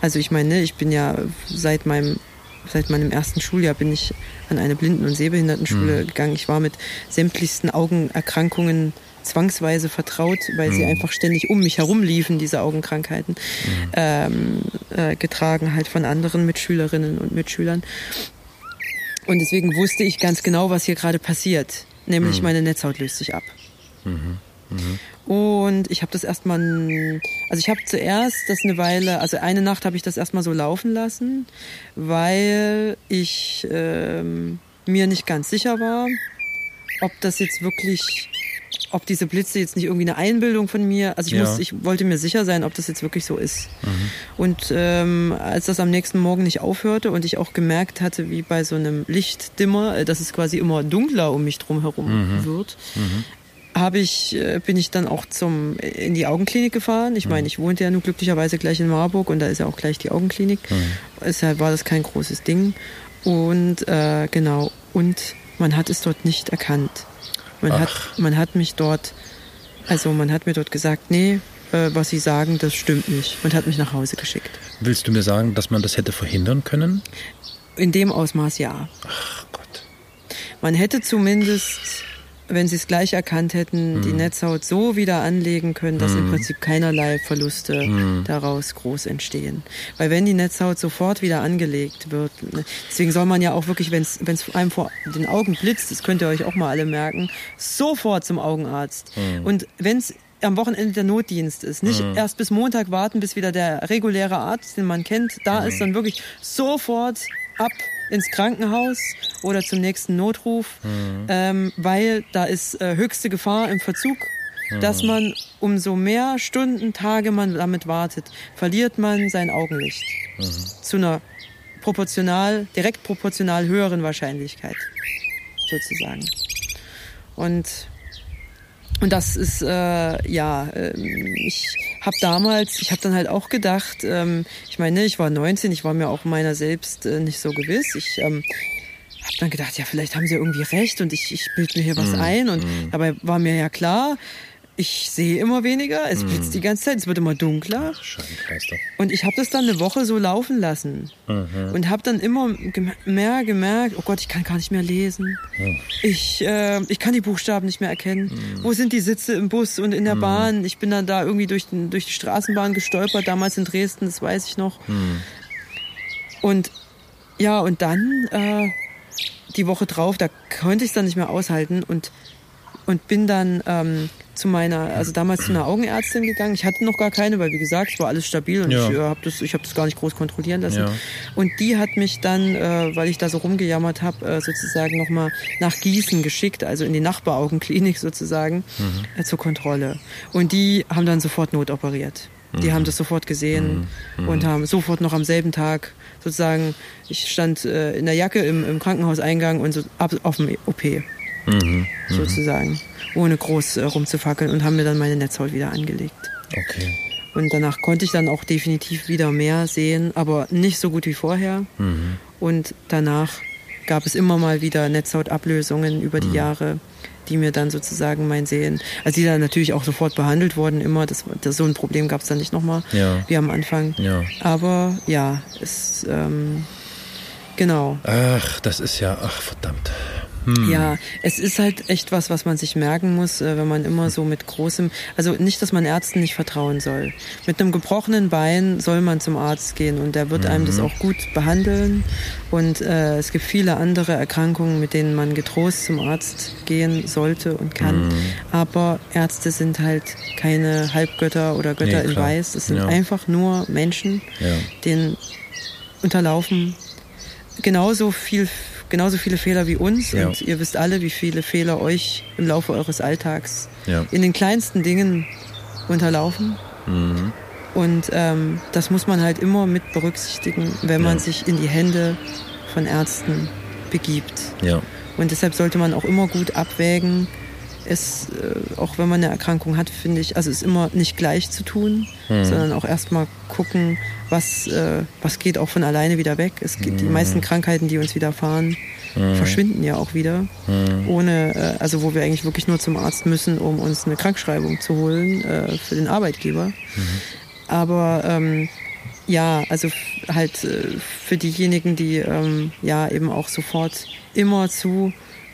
also ich meine, ich bin ja seit meinem seit meinem ersten Schuljahr bin ich an eine Blinden- und Sehbehindertenschule gegangen. Ich war mit sämtlichsten Augenerkrankungen zwangsweise vertraut, weil sie einfach ständig um mich herum liefen, diese Augenkrankheiten, ähm, äh, getragen halt von anderen Mitschülerinnen und Mitschülern. Und deswegen wusste ich ganz genau, was hier gerade passiert. Nämlich meine Netzhaut löst sich ab. Und ich habe das erstmal, also ich habe zuerst das eine Weile, also eine Nacht habe ich das erstmal so laufen lassen, weil ich ähm, mir nicht ganz sicher war, ob das jetzt wirklich, ob diese Blitze jetzt nicht irgendwie eine Einbildung von mir, also ich, Ja. muss, ich wollte mir sicher sein, ob das jetzt wirklich so ist. Und ähm, als das am nächsten Morgen nicht aufhörte und ich auch gemerkt hatte, wie bei so einem Lichtdimmer, äh, dass es quasi immer dunkler um mich drum herum wird, habe ich, äh, bin ich dann auch zum, in die Augenklinik gefahren. Ich meine, ich wohnte ja nur glücklicherweise gleich in Marburg und da ist ja auch gleich die Augenklinik. Deshalb war das kein großes Ding. Und äh, genau, und man hat es dort nicht erkannt. Man hat, man hat mich dort, also man hat mir dort gesagt, nee, äh, was Sie sagen, das stimmt nicht. Und hat mich nach Hause geschickt. Willst du mir sagen, dass man das hätte verhindern können? In dem Ausmaß ja. Ach Gott. Man hätte zumindest wenn sie es gleich erkannt hätten, die Netzhaut so wieder anlegen können, dass im Prinzip keinerlei Verluste daraus groß entstehen. Weil wenn die Netzhaut sofort wieder angelegt wird, ne, deswegen soll man ja auch wirklich, wenn es einem vor den Augen blitzt, das könnt ihr euch auch mal alle merken, sofort zum Augenarzt. Und wenn es am Wochenende der Notdienst ist. Nicht erst bis Montag warten, bis wieder der reguläre Arzt, den man kennt, da ist dann wirklich sofort ab ins Krankenhaus oder zum nächsten Notruf, ähm, weil da ist äh, höchste Gefahr im Verzug, dass man umso mehr Stunden, Tage man damit wartet, verliert man sein Augenlicht. Zu einer proportional, direkt proportional höheren Wahrscheinlichkeit sozusagen. Und und das ist, äh, ja, ähm, ich habe damals, ich habe dann halt auch gedacht, ähm, ich meine, ich war 19, ich war mir auch meiner selbst äh, nicht so gewiss. Ich ähm, habe dann gedacht, ja, vielleicht haben sie irgendwie recht und ich, ich bilde mir hier was ein. Und dabei war mir ja klar, ich sehe immer weniger, es blitzt die ganze Zeit, es wird immer dunkler. Scheibenkleister. Und ich habe das dann eine Woche so laufen lassen und habe dann immer mehr gemerkt, oh Gott, ich kann gar nicht mehr lesen. Ich, äh, ich kann die Buchstaben nicht mehr erkennen. Wo sind die Sitze im Bus und in der Bahn? Ich bin dann da irgendwie durch, den, durch die Straßenbahn gestolpert, damals in Dresden, das weiß ich noch. Und ja, und dann äh, die Woche drauf, da konnte ich es dann nicht mehr aushalten und und bin dann ähm, zu meiner, also damals zu einer Augenärztin gegangen. Ich hatte noch gar keine, weil wie gesagt, es war alles stabil und Ja. ich äh, habe das, ich habe das gar nicht groß kontrollieren lassen. Ja. Und die hat mich dann, äh, weil ich da so rumgejammert habe, äh, sozusagen nochmal nach Gießen geschickt, also in die Nachbaraugenklinik sozusagen, äh, zur Kontrolle. Und die haben dann sofort notoperiert. Die haben das sofort gesehen und haben sofort noch am selben Tag sozusagen, ich stand äh, in der Jacke im, im Krankenhauseingang und so ab, auf dem OP sozusagen, ohne groß äh, rumzufackeln und haben mir dann meine Netzhaut wieder angelegt. Okay. Und danach konnte ich dann auch definitiv wieder mehr sehen, aber nicht so gut wie vorher. Und danach gab es immer mal wieder Netzhautablösungen über die Jahre, die mir dann sozusagen mein Sehen, also die dann natürlich auch sofort behandelt wurden, immer. Das, das, so ein Problem gab es dann nicht nochmal, Ja. wie am Anfang. Ja. Aber ja, es, ähm, genau. Ach, das ist ja, ach verdammt. Ja, es ist halt echt was, was man sich merken muss, äh, wenn man immer so mit großem, also nicht, dass man Ärzten nicht vertrauen soll. Mit einem gebrochenen Bein soll man zum Arzt gehen und der wird einem das auch gut behandeln. Und äh, es gibt viele andere Erkrankungen, mit denen man getrost zum Arzt gehen sollte und kann. Aber Ärzte sind halt keine Halbgötter oder Götter Nee, in. Weiß. Es sind Ja. einfach nur Menschen, Ja. denen unterlaufen genauso viel genauso viele Fehler wie uns Ja. und ihr wisst alle, wie viele Fehler euch im Laufe eures Alltags Ja. in den kleinsten Dingen unterlaufen. Mhm. Und ähm, das muss man halt immer mit berücksichtigen, wenn man Ja. sich in die Hände von Ärzten begibt. Und deshalb sollte man auch immer gut abwägen. Es, äh, auch wenn man eine Erkrankung hat, finde ich, also es ist immer nicht gleich zu tun, sondern auch erstmal gucken, was, äh, was geht auch von alleine wieder weg. Es gibt die meisten Krankheiten, die uns widerfahren, verschwinden ja auch wieder. Ohne, äh, also wo wir eigentlich wirklich nur zum Arzt müssen, um uns eine Krankschreibung zu holen für den Arbeitgeber. Aber ähm, ja, also halt für diejenigen, die ähm, ja eben auch sofort immer zu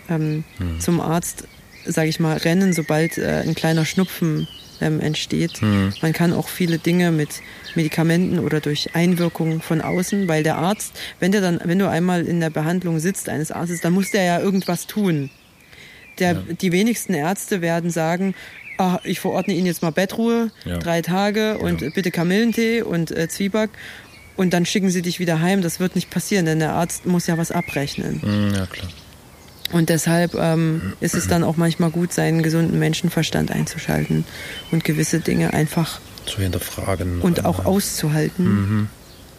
ähm, zum Arzt, sage ich mal, rennen, sobald äh, ein kleiner Schnupfen ähm, entsteht. Man kann auch viele Dinge mit Medikamenten oder durch Einwirkung von außen, weil der Arzt, wenn der dann, wenn du einmal in der Behandlung sitzt eines Arztes, dann muss der ja irgendwas tun. Der, Die wenigsten Ärzte werden sagen, ah, ich verordne Ihnen jetzt mal Bettruhe, Ja. drei Tage und bitte Kamillentee und äh, Zwieback und dann schicken sie dich wieder heim. Das wird nicht passieren, denn der Arzt muss ja was abrechnen. Mhm, Ja, klar. Und deshalb ähm, ist es dann auch manchmal gut, seinen gesunden Menschenverstand einzuschalten und gewisse Dinge einfach Zu hinterfragen. und auch auszuhalten.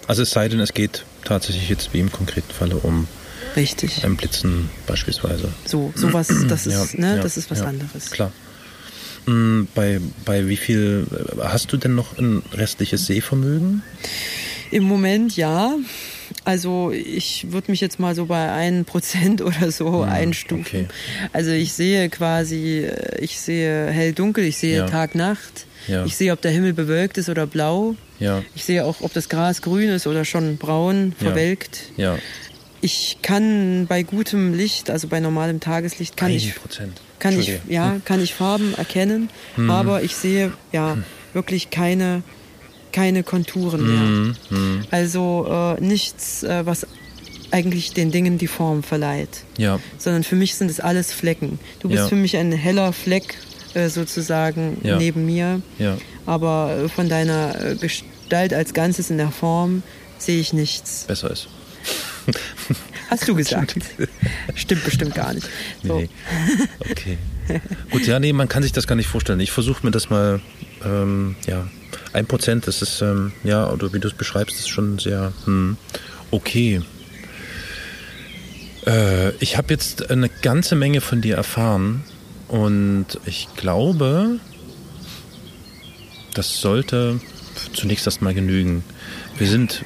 Also es sei denn, es geht tatsächlich jetzt wie im konkreten Falle um Richtig. ein Blitzen beispielsweise. So, sowas, das ist, Ja, ne, ja, das ist was ja, anderes. Klar. Mm, Bei, bei wie viel äh, hast du denn noch ein restliches Sehvermögen? Im Moment ja. Also ich würde mich jetzt mal so bei ein Prozent oder so einstufen. okay. Also ich sehe quasi, ich sehe hell-dunkel, ich sehe Ja. Tag-Nacht, Ja. ich sehe, ob der Himmel bewölkt ist oder blau. Ja, Ich sehe auch, ob das Gras grün ist oder schon braun, Ja. verwelkt. ja. ich kann bei gutem Licht, also bei normalem Tageslicht, kann ich kann ich ja hm. kann ich Farben erkennen, hm. aber ich sehe ja hm. wirklich keine keine Konturen mehr. Hm. hm. Also äh, nichts, äh, was eigentlich den Dingen die Form verleiht. Ja. Sondern für mich sind es alles Flecken. Du bist ja. für mich ein heller Fleck äh, sozusagen ja. neben mir. Ja. Aber äh, von deiner äh, Gestalt als Ganzes in der Form sehe ich nichts. Besser ist. Hast du gesagt. Stimmt bestimmt gar nicht. So. Nee. Okay. Gut, ja, nee, man kann sich das gar nicht vorstellen. Ich versuche mir das mal, ähm, ja, ein Prozent, das ist, ähm, ja, oder wie du es beschreibst, ist schon sehr, hm, okay. Äh, ich habe jetzt eine ganze Menge von dir erfahren und ich glaube, das sollte zunächst erstmal genügen. Wir sind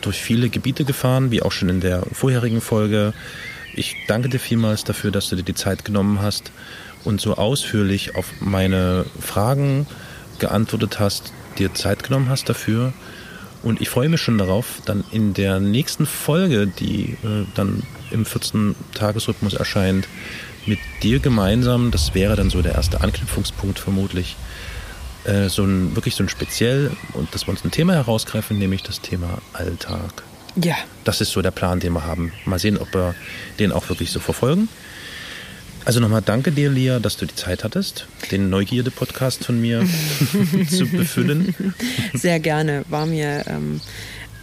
durch viele Gebiete gefahren, wie auch schon in der vorherigen Folge. Ich danke dir vielmals dafür, dass du dir die Zeit genommen hast und so ausführlich auf meine Fragen geantwortet hast, dir Zeit genommen hast dafür. Und ich freue mich schon darauf, dann in der nächsten Folge, die äh, dann im 14-Tagesrhythmus erscheint, mit dir gemeinsam, das wäre dann so der erste Anknüpfungspunkt vermutlich, äh, so ein, wirklich so ein speziell, und dass wir uns ein Thema herausgreifen, nämlich das Thema Alltag. Ja. Das ist so der Plan, den wir haben. Mal sehen, ob wir den auch wirklich so verfolgen. Also nochmal danke dir, Lia, dass du die Zeit hattest, den Neugierde-Podcast von mir zu befüllen. Sehr gerne. War mir ähm,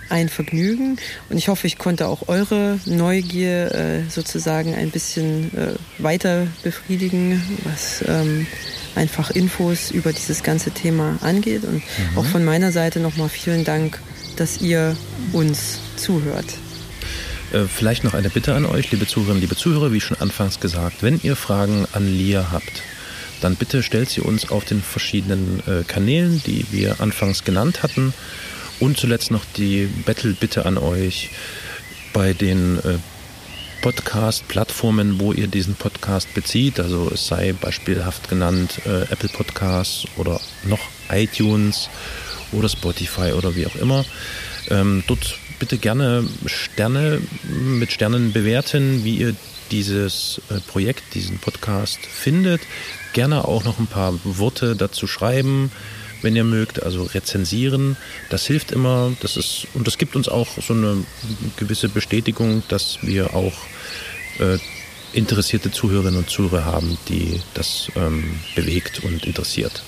ein Vergnügen und ich hoffe, ich konnte auch eure Neugier äh, sozusagen ein bisschen äh, weiter befriedigen, was ähm, einfach Infos über dieses ganze Thema angeht. Und mhm. auch von meiner Seite nochmal vielen Dank, dass ihr uns zuhört. Äh, vielleicht noch eine Bitte an euch, liebe Zuhörerinnen, liebe Zuhörer, wie schon anfangs gesagt, wenn ihr Fragen an Lia habt, dann bitte stellt sie uns auf den verschiedenen äh, Kanälen, die wir anfangs genannt hatten. Und zuletzt noch die Battle-Bitte an euch bei den äh, Podcast-Plattformen, wo ihr diesen Podcast bezieht. Also es sei beispielhaft genannt äh, Apple Podcasts oder noch iTunes oder Spotify oder wie auch immer. Ähm, dort bitte gerne Sterne mit Sternen bewerten, wie ihr dieses äh, Projekt, diesen Podcast findet. Gerne auch noch ein paar Worte dazu schreiben wenn ihr mögt, also rezensieren. Das hilft immer. Das ist, und das gibt uns auch so eine gewisse Bestätigung, dass wir auch äh, interessierte Zuhörerinnen und Zuhörer haben, die das ähm, bewegt und interessiert.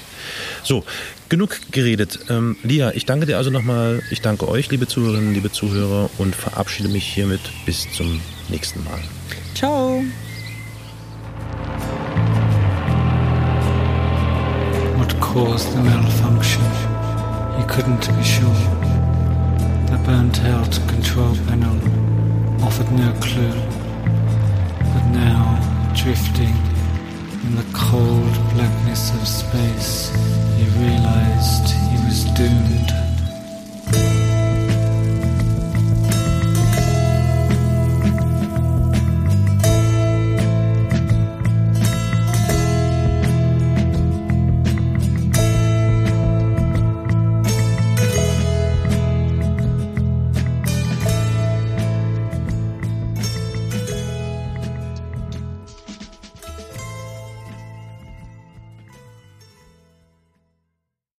So, genug geredet. Ähm, Lia, ich danke dir also nochmal. Ich danke euch, liebe Zuhörerinnen, liebe Zuhörer, und verabschiede mich hiermit bis zum nächsten Mal. Ciao. caused the malfunction. He couldn't be sure. The burnt out control panel offered no clue. But now, drifting in the cold blackness of space, he realized he was doomed.